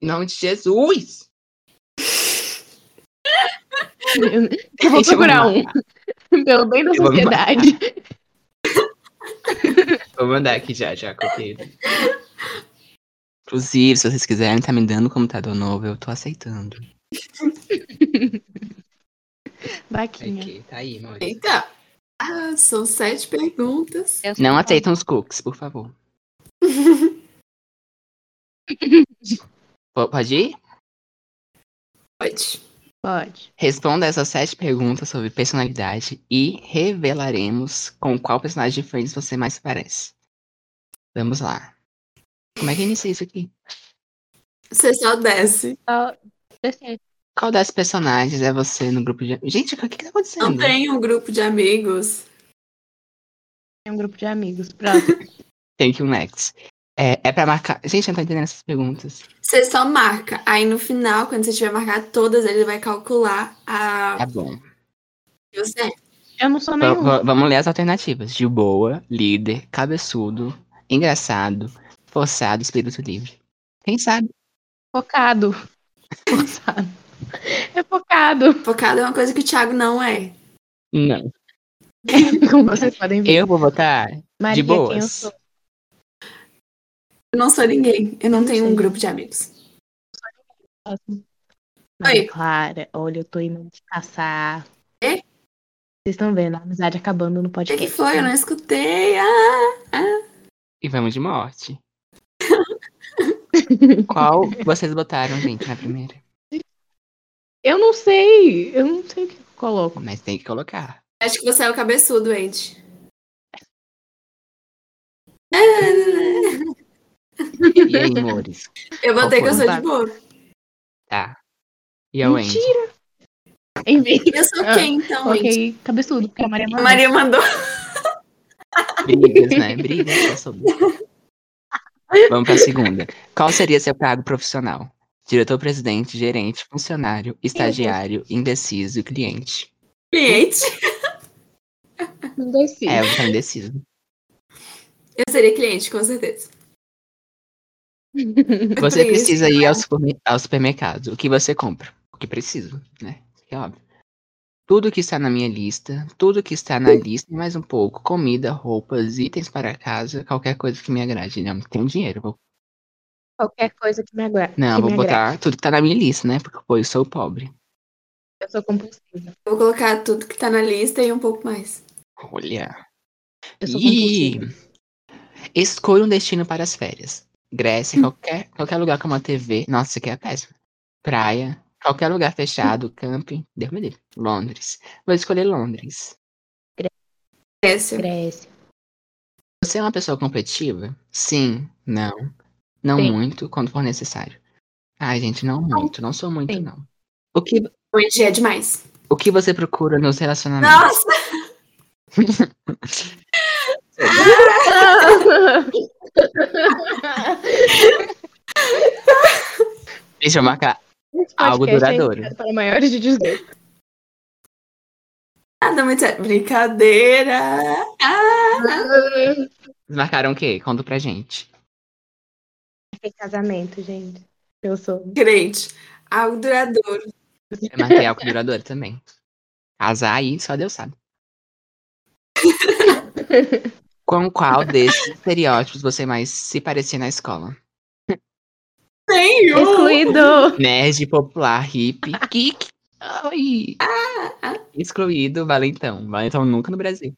Em nome de Jesus! Eu, eu vou Gente, eu procurar um. *laughs* Pelo bem da Eu sociedade. *laughs* Vou mandar aqui já, já, copiei. Inclusive, se vocês quiserem tá me dando um computador novo, eu tô aceitando. *laughs* Vaquinha. Aqui, tá aí, amor. Eita! Ah, são sete perguntas. Não aceitam os cookies, por favor. *laughs* Po- Pode ir? Pode. Pode. Responda essas sete perguntas sobre personalidade e revelaremos com qual personagem de Friends você mais se parece. Vamos lá. Como é que inicia isso aqui? Você só desce. Só. Qual das personagens é você no grupo de. Gente, o que que tá acontecendo? Não tem um grupo de amigos. Tem um grupo de amigos. Pronto. Tem que um next. É, é pra marcar. Gente, eu não tô entendendo essas perguntas. Você só marca. Aí no final, quando você tiver marcado todas, ele vai calcular a. Tá bom. Você. Eu não sou nenhum. va- vamos ler as alternativas. De boa, líder, cabeçudo, engraçado, forçado, espírito livre. Quem sabe? Focado. *laughs* Forçado. É focado. Focado é uma coisa que o Thiago não é. Não. *laughs* Como vocês podem ver. Eu vou votar Maria, de quem eu boas. Eu não sou ninguém. Eu não Não tenho um grupo de amigos. Maria Oi. Clara, olha, eu tô indo te caçar. Quê? Vocês estão vendo a amizade acabando no O que, podcast. que foi? Eu não escutei. Ah, E vamos de morte. *laughs* Qual vocês botaram, gente, na primeira? Eu não sei. Eu não sei o que eu coloco. Mas tem que colocar. acho que você é o cabeçudo, Andy. *laughs* E aí, amores? *laughs* Eu botei que eu sou de Tá. boa. Tá. E a Wendy? Mentira. Enfim. *laughs* Eu sou Ah, quem, então, Andy? Coloquei cabeçudo, porque a Maria A mandou. Maria mandou. Brigas, né? Brigas, eu. Vamos pra segunda. Qual seria seu cargo profissional? Diretor-presidente, gerente, funcionário, estagiário, indeciso e cliente. Cliente. Indeciso. É, eu vou estar indeciso. Eu seria cliente, com certeza. *laughs* Você Por isso. precisa ir ao, supermer- ao supermercado. O que você compra? O que preciso, né? É óbvio. Tudo que está na minha lista, tudo que está na lista e mais um pouco. Comida, roupas, itens para casa, qualquer coisa que me agrade. Não, tenho dinheiro. Vou... Qualquer coisa que me agrade. Não, vou botar agrade. tudo que tá na minha lista, né? Porque pô, eu sou pobre. Eu sou compulsiva. Eu vou colocar tudo que tá na lista e um pouco mais. Olha. Eu sou E compulsiva. escolha um destino para as férias. Grécia, qualquer, qualquer lugar com uma TV. Nossa, isso aqui é péssimo. Praia, qualquer lugar fechado, camping. Deus me livre. Londres. Vou escolher Londres. Essa. Grécia. Você é uma pessoa competitiva? Sim, não. Não Sim. muito, quando for necessário. Ai, gente, não muito. Não sou muito, Sim. não. O que, O Andy é demais. o que você procura nos relacionamentos? Nossa! *laughs* *laughs* Deixa eu marcar. Algo é duradouro. indicado Para maiores de 18. Nada muito sério. Brincadeira. Vocês marcaram o quê? Conta pra gente. Tem casamento, gente. Eu sou. Crente. Algo duradouro. Eu marquei álcool duradouro também. Casar aí, só Deus sabe. Com qual desses estereótipos você mais se parecia na escola? Tenho. Excluído! Nerd, popular, hippie, geek. Ai. Excluído, valentão. Valentão nunca no Brasil.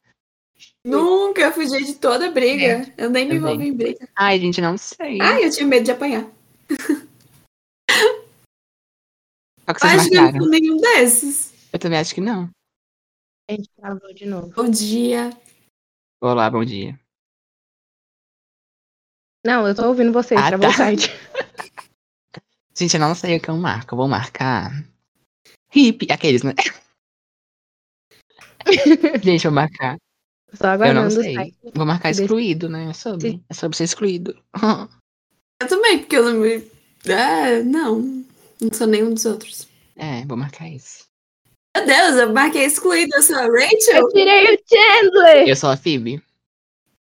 Nunca fugi de toda briga. Eu nem me envolvi em briga. Ai, gente, não sei. Ai, eu tinha medo de apanhar. Que Acho que eu não sou nenhum desses. Eu também acho que não. A gente travou de novo. Bom dia. Olá, bom dia. Não, eu tô ouvindo vocês, Ah, tá. site. *laughs* Gente, eu não sei o que eu marco. Eu vou marcar. Hippie, aqueles, né? *laughs* gente, eu vou marcar. Só Eu aguardando não o sei. site. Vou marcar excluído, né? É sobre. É sobre ser excluído. *laughs* Eu também, porque eu não me. Ah, não. Não sou nenhum dos outros. É, vou marcar isso. Meu Deus, eu marquei excluída. Eu sou a Rachel. Eu tirei o Chandler! Eu sou a Phoebe.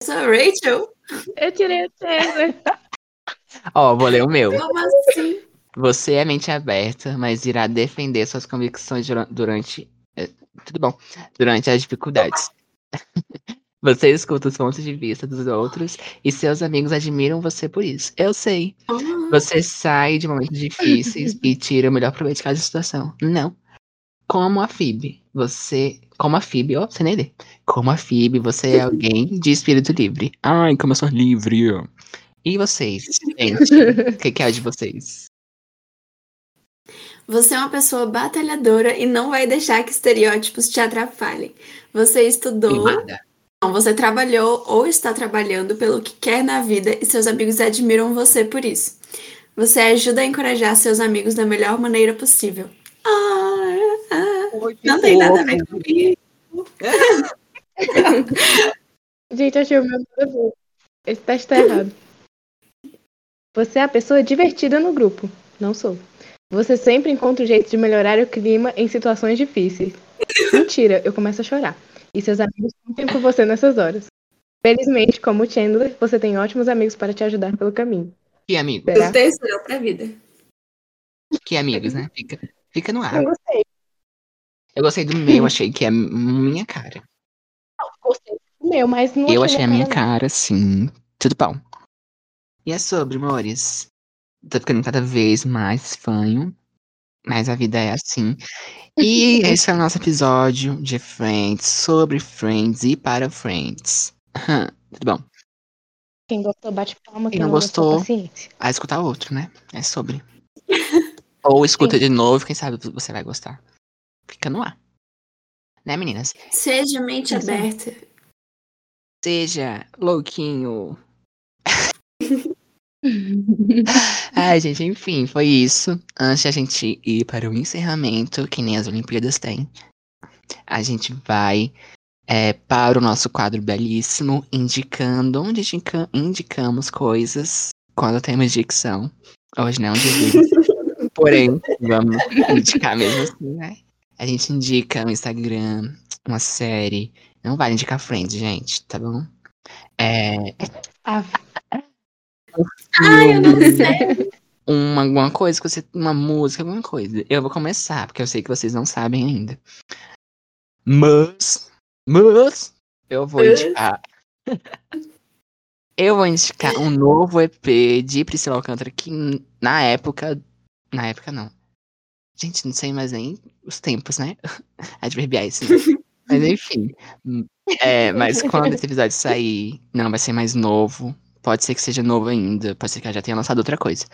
Eu sou a Rachel. Eu tirei o Chandler. *laughs* Ó, vou ler o meu. Como assim? Você é mente aberta, mas irá defender suas convicções dura- durante. é, tudo bom. Durante as dificuldades. *laughs* Você escuta os pontos de vista dos outros e seus amigos admiram você por isso. Eu sei. Ah, Você sai de momentos difíceis e tira o melhor proveito de cada situação. Não. Como a Phoebe, você. Como a Phoebe, ó, você nem lê. Como a Phoebe, você é alguém de espírito livre. Ai, como eu sou livre. E vocês, *laughs* gente? O que, que é de vocês? Você é uma pessoa batalhadora e não vai deixar que estereótipos te atrapalhem. Você estudou, não, você trabalhou ou está trabalhando pelo que quer na vida e seus amigos admiram você por isso. Você ajuda a encorajar seus amigos da melhor maneira possível. Ah, não tem nada a ver comigo. Gente, achei o meu bom. Esse teste tá errado. Você é a pessoa divertida no grupo. Não sou. Você sempre encontra um jeito de melhorar o clima em situações difíceis. Mentira, eu começo a chorar. E seus amigos contem por você nessas horas. Felizmente, como Chandler, você tem ótimos amigos para te ajudar pelo caminho. Que amigos? Será? Eu tenho isso pra vida. Que amigos, né? Fica, fica no Eu ar. gostei. Eu gostei do meu, achei que é minha cara. Gostei do meu, mas não Eu achei a minha não. cara, sim. Tudo bom. E é sobre, amores. Tô ficando cada vez mais fanho. Mas a vida é assim. E *laughs* esse é o nosso episódio de Friends, sobre Friends e para Friends. Tudo bom? Quem gostou, bate palma. Quem não não gostou, gostou. A escutar outro, né? É sobre. *laughs* Ou escuta Sim. de novo, quem sabe você vai gostar. Fica no ar. Né, meninas? Seja mente Exato. aberta. Seja louquinho. *laughs* Ai, gente, enfim, foi isso. Antes de a gente ir para o encerramento, que nem as Olimpíadas têm, a gente vai é, para o nosso quadro belíssimo, indicando onde indica- indicamos coisas quando temos dicção. Hoje não é um dia *laughs* Porém, vamos indicar mesmo assim, né? A gente indica um Instagram, uma série. Não vale indicar Friends, gente, tá bom? É, Ah, Ai, eu não sei. uma, alguma coisa que você. Uma música, alguma coisa. Eu vou começar, porque eu sei que vocês não sabem ainda. Mas. Mas. Eu vou indicar. eu vou indicar um novo EP de Priscila Alcântara que na época. Na época não. Gente, não sei mais nem os tempos, né? *laughs* Adverbiais. Né? *laughs* Mas enfim. É, mas quando esse episódio sair, não vai ser mais novo. Pode ser que seja novo ainda. Pode ser que eu já tenha lançado outra coisa.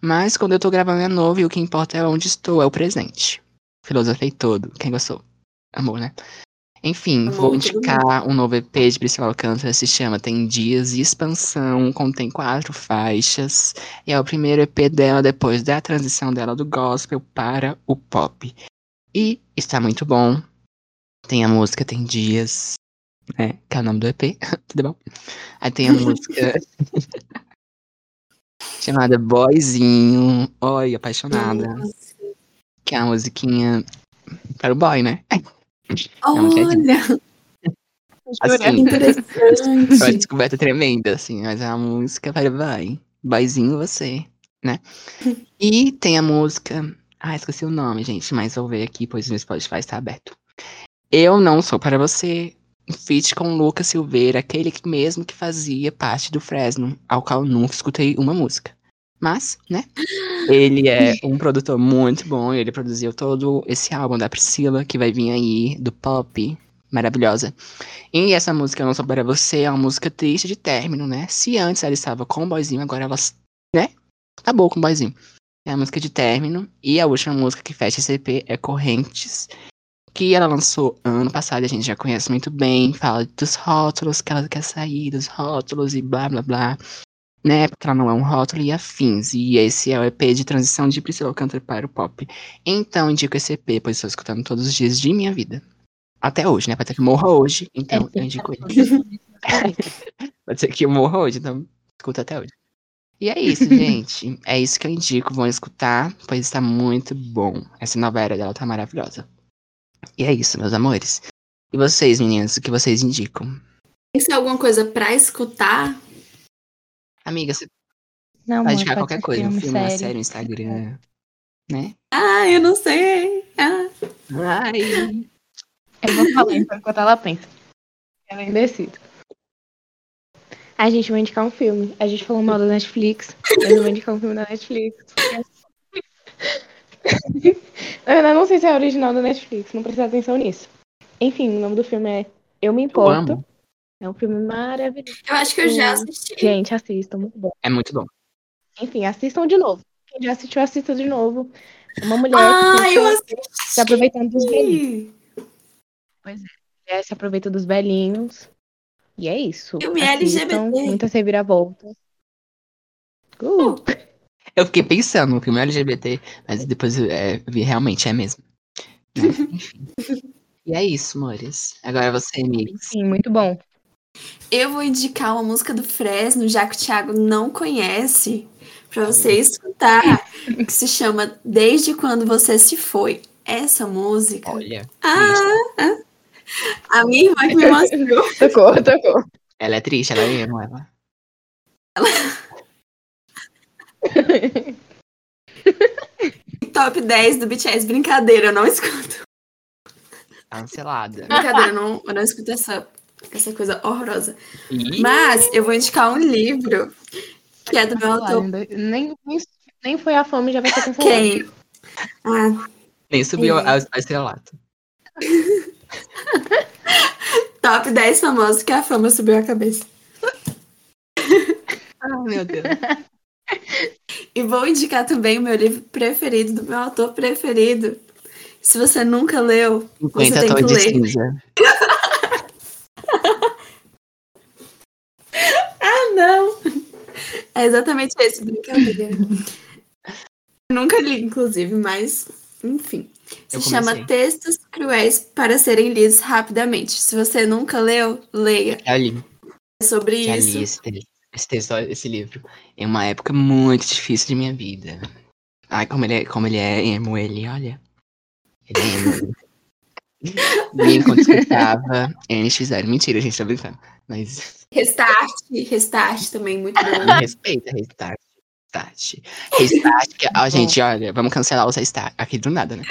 Mas quando eu tô gravando é novo e o que importa é onde estou, é o presente. Filosofei todo. Quem gostou? Amor, né? Enfim, vou indicar um novo EP de Priscila Alcântara, se chama Tem Dias e Expansão, contém quatro faixas, e é o primeiro EP dela depois da transição dela do gospel para o pop. E está muito bom. Tem a música Tem Dias, né, que é o nome do EP, *laughs* tudo bom? Aí tem a música *laughs* chamada Boyzinho, oi, apaixonada, que é a musiquinha para o boy, né? *laughs* Disse. Olha, Assim, Uma interessante. descoberta tremenda, assim, mas é uma música para vai. Boyzinho você, né? *laughs* E tem a música. Ah, esqueci o nome, gente, mas vou ver aqui, pois o meu Spotify está aberto. Eu não sou para você. Feat com Lucas Silveira, aquele que mesmo que fazia parte do Fresno, ao qual nunca escutei uma música. Mas, né? Ele é *laughs* um produtor muito bom, ele produziu todo esse álbum da Priscila, que vai vir aí, do pop, maravilhosa. E essa música Eu Não Sou Para Você é uma música triste de término, né? Se antes ela estava com o boyzinho, agora ela, né? Acabou com o boyzinho. É a música de término. E a última música que fecha esse EP é Correntes, que ela lançou ano passado, a gente já conhece muito bem. Fala dos rótulos, que ela quer sair dos rótulos e blá blá blá. Né? Porque ela não é um rótulo e afins. E esse é o EP de transição de Priscila Alcântara para o pop. Então indico esse EP, pois estou escutando todos os dias de minha vida. Até hoje, né? Pode ser que eu morra hoje, então eu indico *laughs* ele. Pode ser que eu morra hoje, então escuta até hoje. E é isso, *laughs* gente. É isso que eu indico. Vão escutar, pois está muito bom. Essa nova era dela tá maravilhosa. E é isso, meus amores. E vocês, meninas, o que vocês indicam? Tem que ser alguma coisa pra escutar? Amiga, você Não, pode indicar qualquer coisa. Um filme, filme, uma série. série, um Instagram, né? Ah, eu não sei. Ah, Ai. Eu vou falar então, enquanto ela pensa. Ela é indecisa. A gente vai indicar um filme. A gente falou mal da Netflix. Eu vou indicar um filme da Netflix. *laughs* Na verdade, não sei se é original da Netflix. Não precisa atenção nisso. Enfim, o nome do filme é Eu Me Eu Importo. amo. É um filme maravilhoso. eu acho que eu já assisti. Gente, assistam, muito bom. É muito bom. Enfim, assistam de novo. Quem já assistiu, assista de novo. É Uma mulher Ah, que eu fica se aproveitando dos velhinhos. assisti. mulher se aproveita dos velhinhos. E é isso. Filme Assistam, LGBT. muitas reviravoltas. Uh, Eu fiquei pensando no filme LGBT, mas depois é, vi realmente é mesmo. *laughs* Enfim. E é isso, amores. Agora você, Mix. sim, muito bom. Eu vou indicar uma música do Fresno, já que o Thiago não conhece, pra você escutar, que se chama Desde Quando Você Se Foi. Essa música. Olha. Ah, A minha irmã que me mostrou. *laughs* Socorro, socorro. Ela é triste, ela é emo, ela. *laughs* Top 10 do BTS. Brincadeira, eu não escuto. Cancelada. Brincadeira, eu não, eu não escuto essa, essa coisa horrorosa. Ih, Mas eu vou indicar um livro que é do meu autor. Nem, nem, foi a fome, já vai ser cancelado. Quem? Ah, nem subiu É. a, a estrelato. top 10 famosos que a fama subiu a cabeça. Ah, meu Deus. E vou indicar também o meu livro preferido, do meu autor preferido. Se você nunca leu, você 50 tem que ler. *laughs* cinza. Ah, não! É exatamente esse, brincadeira. Nunca li, inclusive, mas, enfim. Se chama. Textos Cruéis para Serem Lidos Rapidamente. Se você nunca leu, leia. Já li, É sobre já isso. li esse, esse texto, esse livro. Em uma época muito difícil de minha vida. Ai, como ele é, como ele é emo, ele, olha. Ele é emo. E *laughs* enquanto escutava, eles fizeram. Mentira, gente, tá brincando. Mas Restart, Restart também, muito bom. respeita, restart. Restart. Restart, que, ó, gente, olha, vamos cancelar os restart. Aqui do nada, né?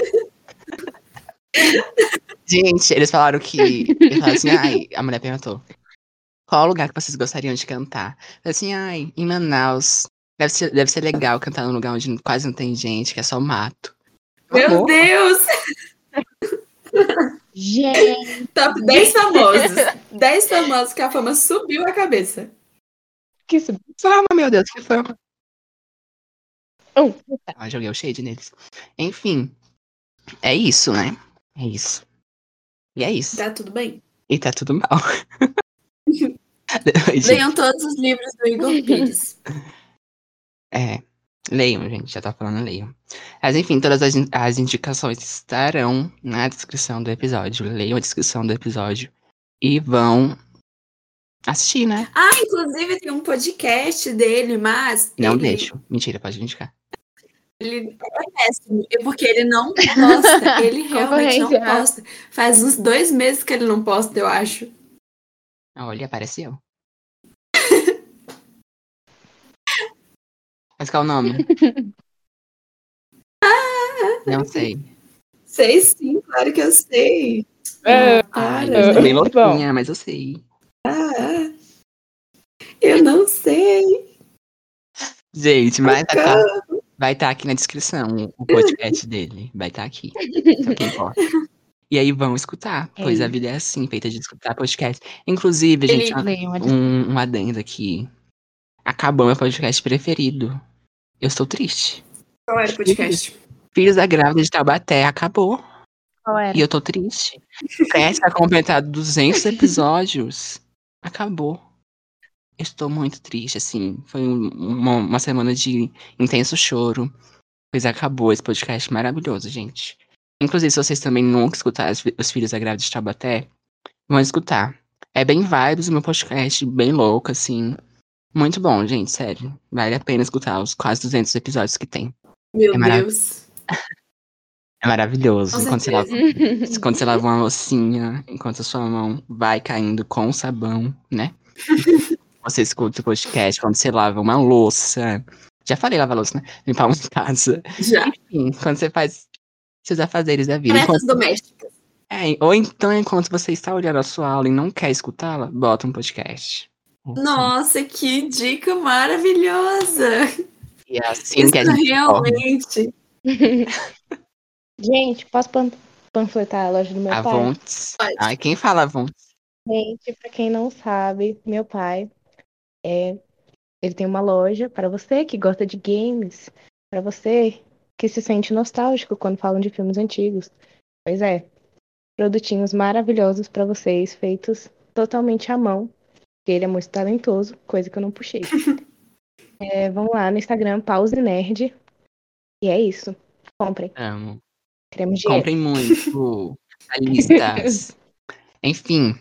Gente, eles falaram que. Eles falaram assim, ai, a mulher perguntou. Qual lugar que vocês gostariam de cantar? Eu falei assim, ai, em Manaus. Deve ser, deve ser legal cantar num lugar onde quase não tem gente, que é só mato. Meu Amor. Deus! Gente, Top 10 famosos. 10 famosos que a fama subiu a cabeça. que isso. Fama, meu Deus, que fama. Um, Ah, joguei o shade neles. Enfim, é isso, né? É isso. E é isso. Tá tudo bem? E tá tudo mal. *laughs* Leiam todos os livros do Igor Pires. É, leiam, gente, já tá falando, leiam. Mas enfim, todas as, as indicações estarão na descrição do episódio. Leiam a descrição do episódio e vão assistir, né? Ah, inclusive tem um podcast dele, mas. Não ele, deixo. Mentira, pode indicar. Ele é péssimo. Porque ele não posta. *laughs* Ele realmente não posta. Faz uns dois meses que ele não posta, eu acho. Olha, apareceu. Mas qual o nome? *laughs* Não sei. Sei sim, claro que eu sei. É, Ai, Para, eu sou bem Bom. louquinha, mas eu sei. Ah, eu não sei. Gente, mas vai tá, vai estar aqui na descrição o podcast *laughs* dele. Vai estar aqui. Só que importa. E aí vão escutar, pois a É. vida é assim, feita de escutar podcast. Inclusive, gente, Ele- um, um adendo aqui. Acabou meu podcast preferido. Eu estou triste. Qual era o podcast? Filhos da Grávida de Taubaté acabou. Qual era? E eu tô triste. Prestes a completar 200 episódios. Acabou. Eu Estou muito triste, assim. Foi um- uma, uma semana de intenso choro. Pois acabou esse podcast maravilhoso, gente. Inclusive, se vocês também nunca escutaram os, Fi- os Filhos da Grávida de Taubaté, vão escutar. É bem vibes o meu podcast, bem louco, assim. Muito bom, gente, sério. Vale a pena escutar os quase 200 episódios que tem. Meu É marav- Deus. *laughs* É maravilhoso. Enquanto você lava *laughs* Quando você lava uma loucinha, enquanto a sua mão vai caindo com sabão, né? *laughs* Você escuta o podcast quando você lava uma louça. Já falei lavar louça, né? Limpar uma casa. Já. Enfim, quando você faz seus afazeres da vida. Tarefas Enquanto- domésticas. é, ou então, enquanto você está olhando a sua aula e não quer escutá-la, bota um podcast. Nossa, que dica maravilhosa! E é assim que a Isso gente realmente. *laughs* Gente, posso pan- panfletar a loja do meu pai? Avontes. Ai, quem fala Avontes? Gente, pra quem não sabe, meu pai é ele tem uma loja para você que gosta de games, para você que se sente nostálgico quando falam de filmes antigos. Pois é, produtinhos maravilhosos para vocês, feitos totalmente à mão. Porque Ele é muito talentoso, coisa que eu não puxei. *laughs* É, vamos lá no Instagram, Pause Nerd. E é isso. Comprem. Amo. Queremos dinheiro. Comprem muito. *laughs* Listas. Enfim,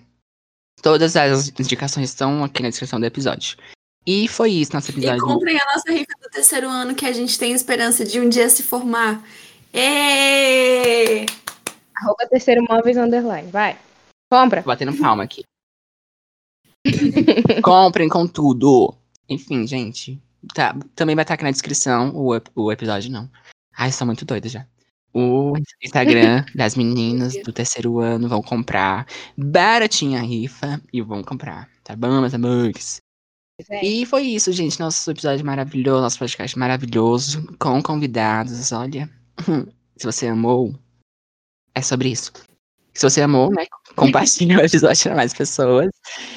todas as indicações estão aqui na descrição do episódio. E foi isso, nosso E episódio. comprem a nossa rifa do terceiro ano que a gente tem esperança de um dia se formar. Êêêê! Arroba terceiro móveis underline. Vai. Compra. Tô batendo palma aqui. *laughs* Comprem com tudo. Enfim, gente. Tá, também vai estar aqui na descrição o, o episódio, não. Ai, sou muito doida já. O Instagram *laughs* das meninas do terceiro ano vão comprar. Baratinha a rifa e vão comprar. Tá bom, meus amores? E foi isso, gente. Nosso episódio maravilhoso, nosso podcast maravilhoso, com convidados. Olha, *laughs* se você amou, é sobre isso. Se você amou, né? *laughs* Compartilhe o episódio para mais pessoas.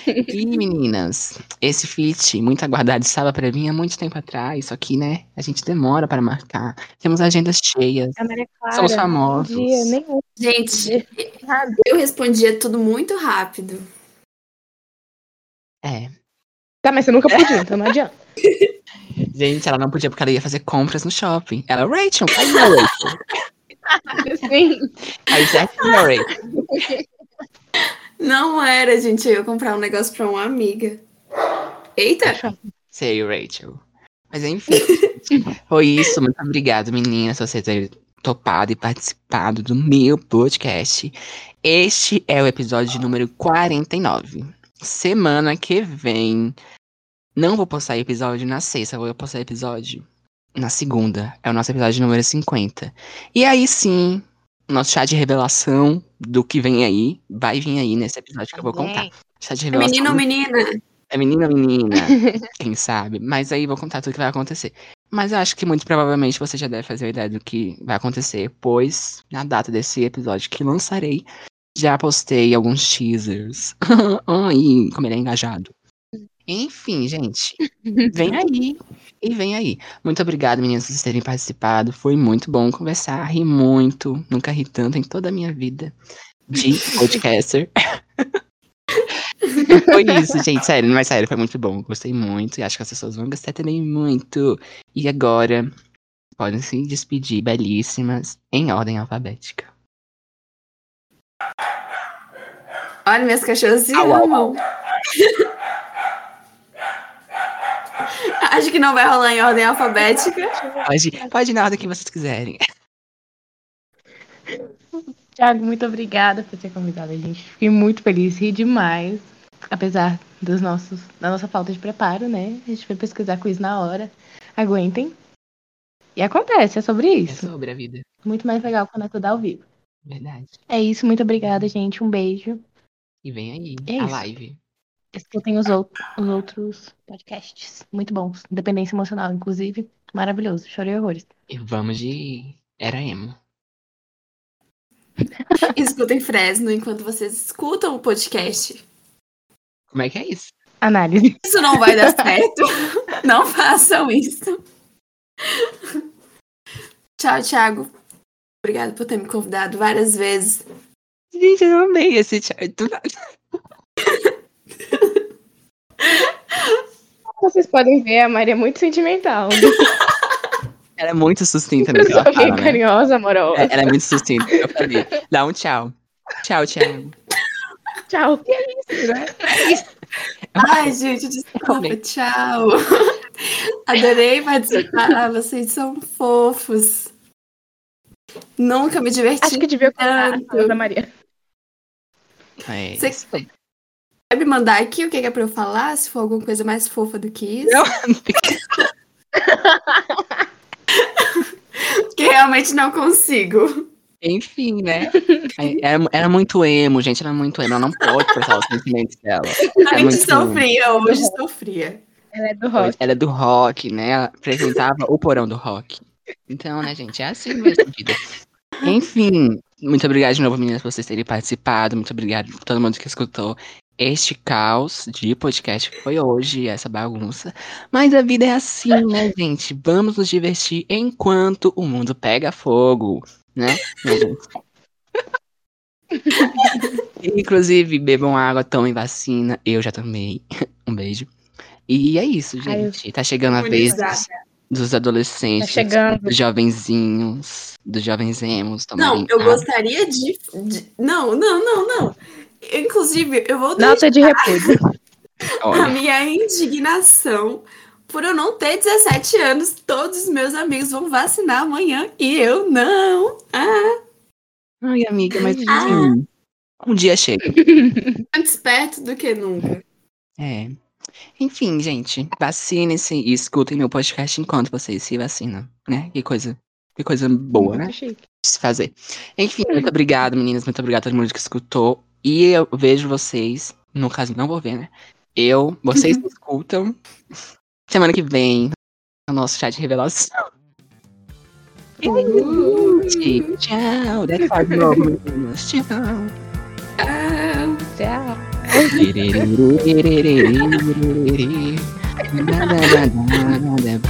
*laughs* E, meninas, esse feat, muito aguardado, estava para vir há muito tempo atrás, só que, né, a gente demora para marcar. Temos agendas cheias. A Maria Clara. Somos um famosos. dia, nenhum. Gente, eu respondia tudo muito rápido. É. Tá, mas você nunca podia, então não adianta. *laughs* Gente, ela não podia porque ela ia fazer compras no shopping. Ela, Rachel, a Rachel? Sim. Rachel. Não era, gente. Eu ia comprar um negócio pra uma amiga. Eita! Sei, Rachel. Mas enfim, foi isso. Muito obrigado, meninas, por você ter topado e participado do meu podcast. Este é o episódio número 49. Semana que vem. Não vou postar episódio na sexta, vou postar episódio na segunda. É o nosso episódio número 50. E aí sim, nosso chá de revelação do que vem aí vai vir aí nesse episódio que eu vou contar. Chá de É revelação. menino ou menina? É menina ou menina? *laughs* Quem sabe? Mas aí vou contar tudo que vai acontecer. Mas eu acho que muito provavelmente você já deve fazer a ideia do que vai acontecer, pois na data desse episódio que lançarei, já postei alguns teasers. *laughs* Ai, como ele é engajado. Enfim, gente. *laughs* Vem aí. E vem aí. Muito obrigado, meninas, por vocês terem participado. Foi muito bom conversar. Ri muito. Nunca ri tanto em toda a minha vida de *laughs* podcaster. *laughs* foi isso, gente. Sério, mas sério, foi muito bom. Gostei muito. E acho que as pessoas vão gostar também muito. E agora, podem se despedir, belíssimas, em ordem alfabética. Olha, minhas cachorras se amam. *laughs* *laughs* Acho que não vai rolar em ordem alfabética. Pode, pode ir na ordem que vocês quiserem. *laughs* Thiago, muito obrigada por ter convidado a gente. Fiquei muito feliz, ri demais. Apesar dos nossos, da nossa falta de preparo, né? A gente foi pesquisar quiz na hora. Aguentem. E acontece, é sobre É isso. sobre a vida. Muito mais legal quando é tudo ao vivo. Verdade. É isso, muito obrigada, gente. Um beijo. E vem aí, É a isso. live. Escutem os, out- os outros podcasts. Muito bons. Dependência emocional, inclusive. Maravilhoso. Chorei horrores. E vamos de. Era emo. *laughs* Escutem Fresno enquanto vocês escutam o podcast. Como é que é isso? Análise. Isso não vai dar *laughs* certo. Não façam isso. Tchau, Thiago. Obrigada por ter me convidado várias vezes. Gente, eu amei esse chat. *laughs* do nada. Vocês podem ver, a Maria é muito sentimental. *laughs* Ela é muito sucinta no que ela fala, né? carinhosa, amorosa. É, Ela é muito sucinta. Eu falei, dá um tchau. Tchau, Thiago. Tchau. Que é isso, né? Ai, gente, desculpa. Tchau. Adorei participar. Vocês são fofos. Nunca me diverti. Acho que devia contar a tanto. da Maria. É Você- me mandar aqui o que é pra eu falar? Se for alguma coisa mais fofa do que isso. Não. *laughs* Que realmente não consigo. Enfim, né? Era, era muito emo, gente. Era muito emo. Ela não pode expressar os sentimentos dela. A É gente sofria, hoje sofria. Ela é do rock. Ela é do rock, né? Ela apresentava o porão do rock. Então, né, gente? É assim mesmo a vida. Enfim, muito obrigado de novo, meninas, por vocês terem participado. Muito obrigado por todo mundo que escutou este caos de podcast que foi hoje, essa bagunça. Mas a vida é assim, né, gente? Vamos nos divertir enquanto o mundo pega fogo, né? *laughs* Inclusive, bebam água, tomem vacina. Eu já tomei. Um beijo. E é isso, Ai, gente. Tá chegando a vez dos, dos Tá adolescentes, chegando. dos jovenzinhos, dos jovens emos. Não, eu gostaria de, de- Não, não, não, não. Inclusive, eu vou Nota de repúdio. *laughs* a minha indignação por eu não ter 17 anos. Todos os meus amigos vão vacinar amanhã e eu não. Ah, ai, amiga, mas Ah. Um dia chega. *laughs* Antes perto do que nunca. É. Enfim, gente, vacinem-se e escutem meu podcast enquanto vocês se vacinam, né? Que coisa, que coisa boa, né? Chique. de se fazer. Enfim, muito obrigado, meninas. Muito obrigado a todo mundo que escutou. E eu vejo vocês. No caso, não vou ver, né? Eu, vocês me escutam. Semana que vem, no nosso chat de revelação. Tchau. That's. Tchau. Tchau. Nada.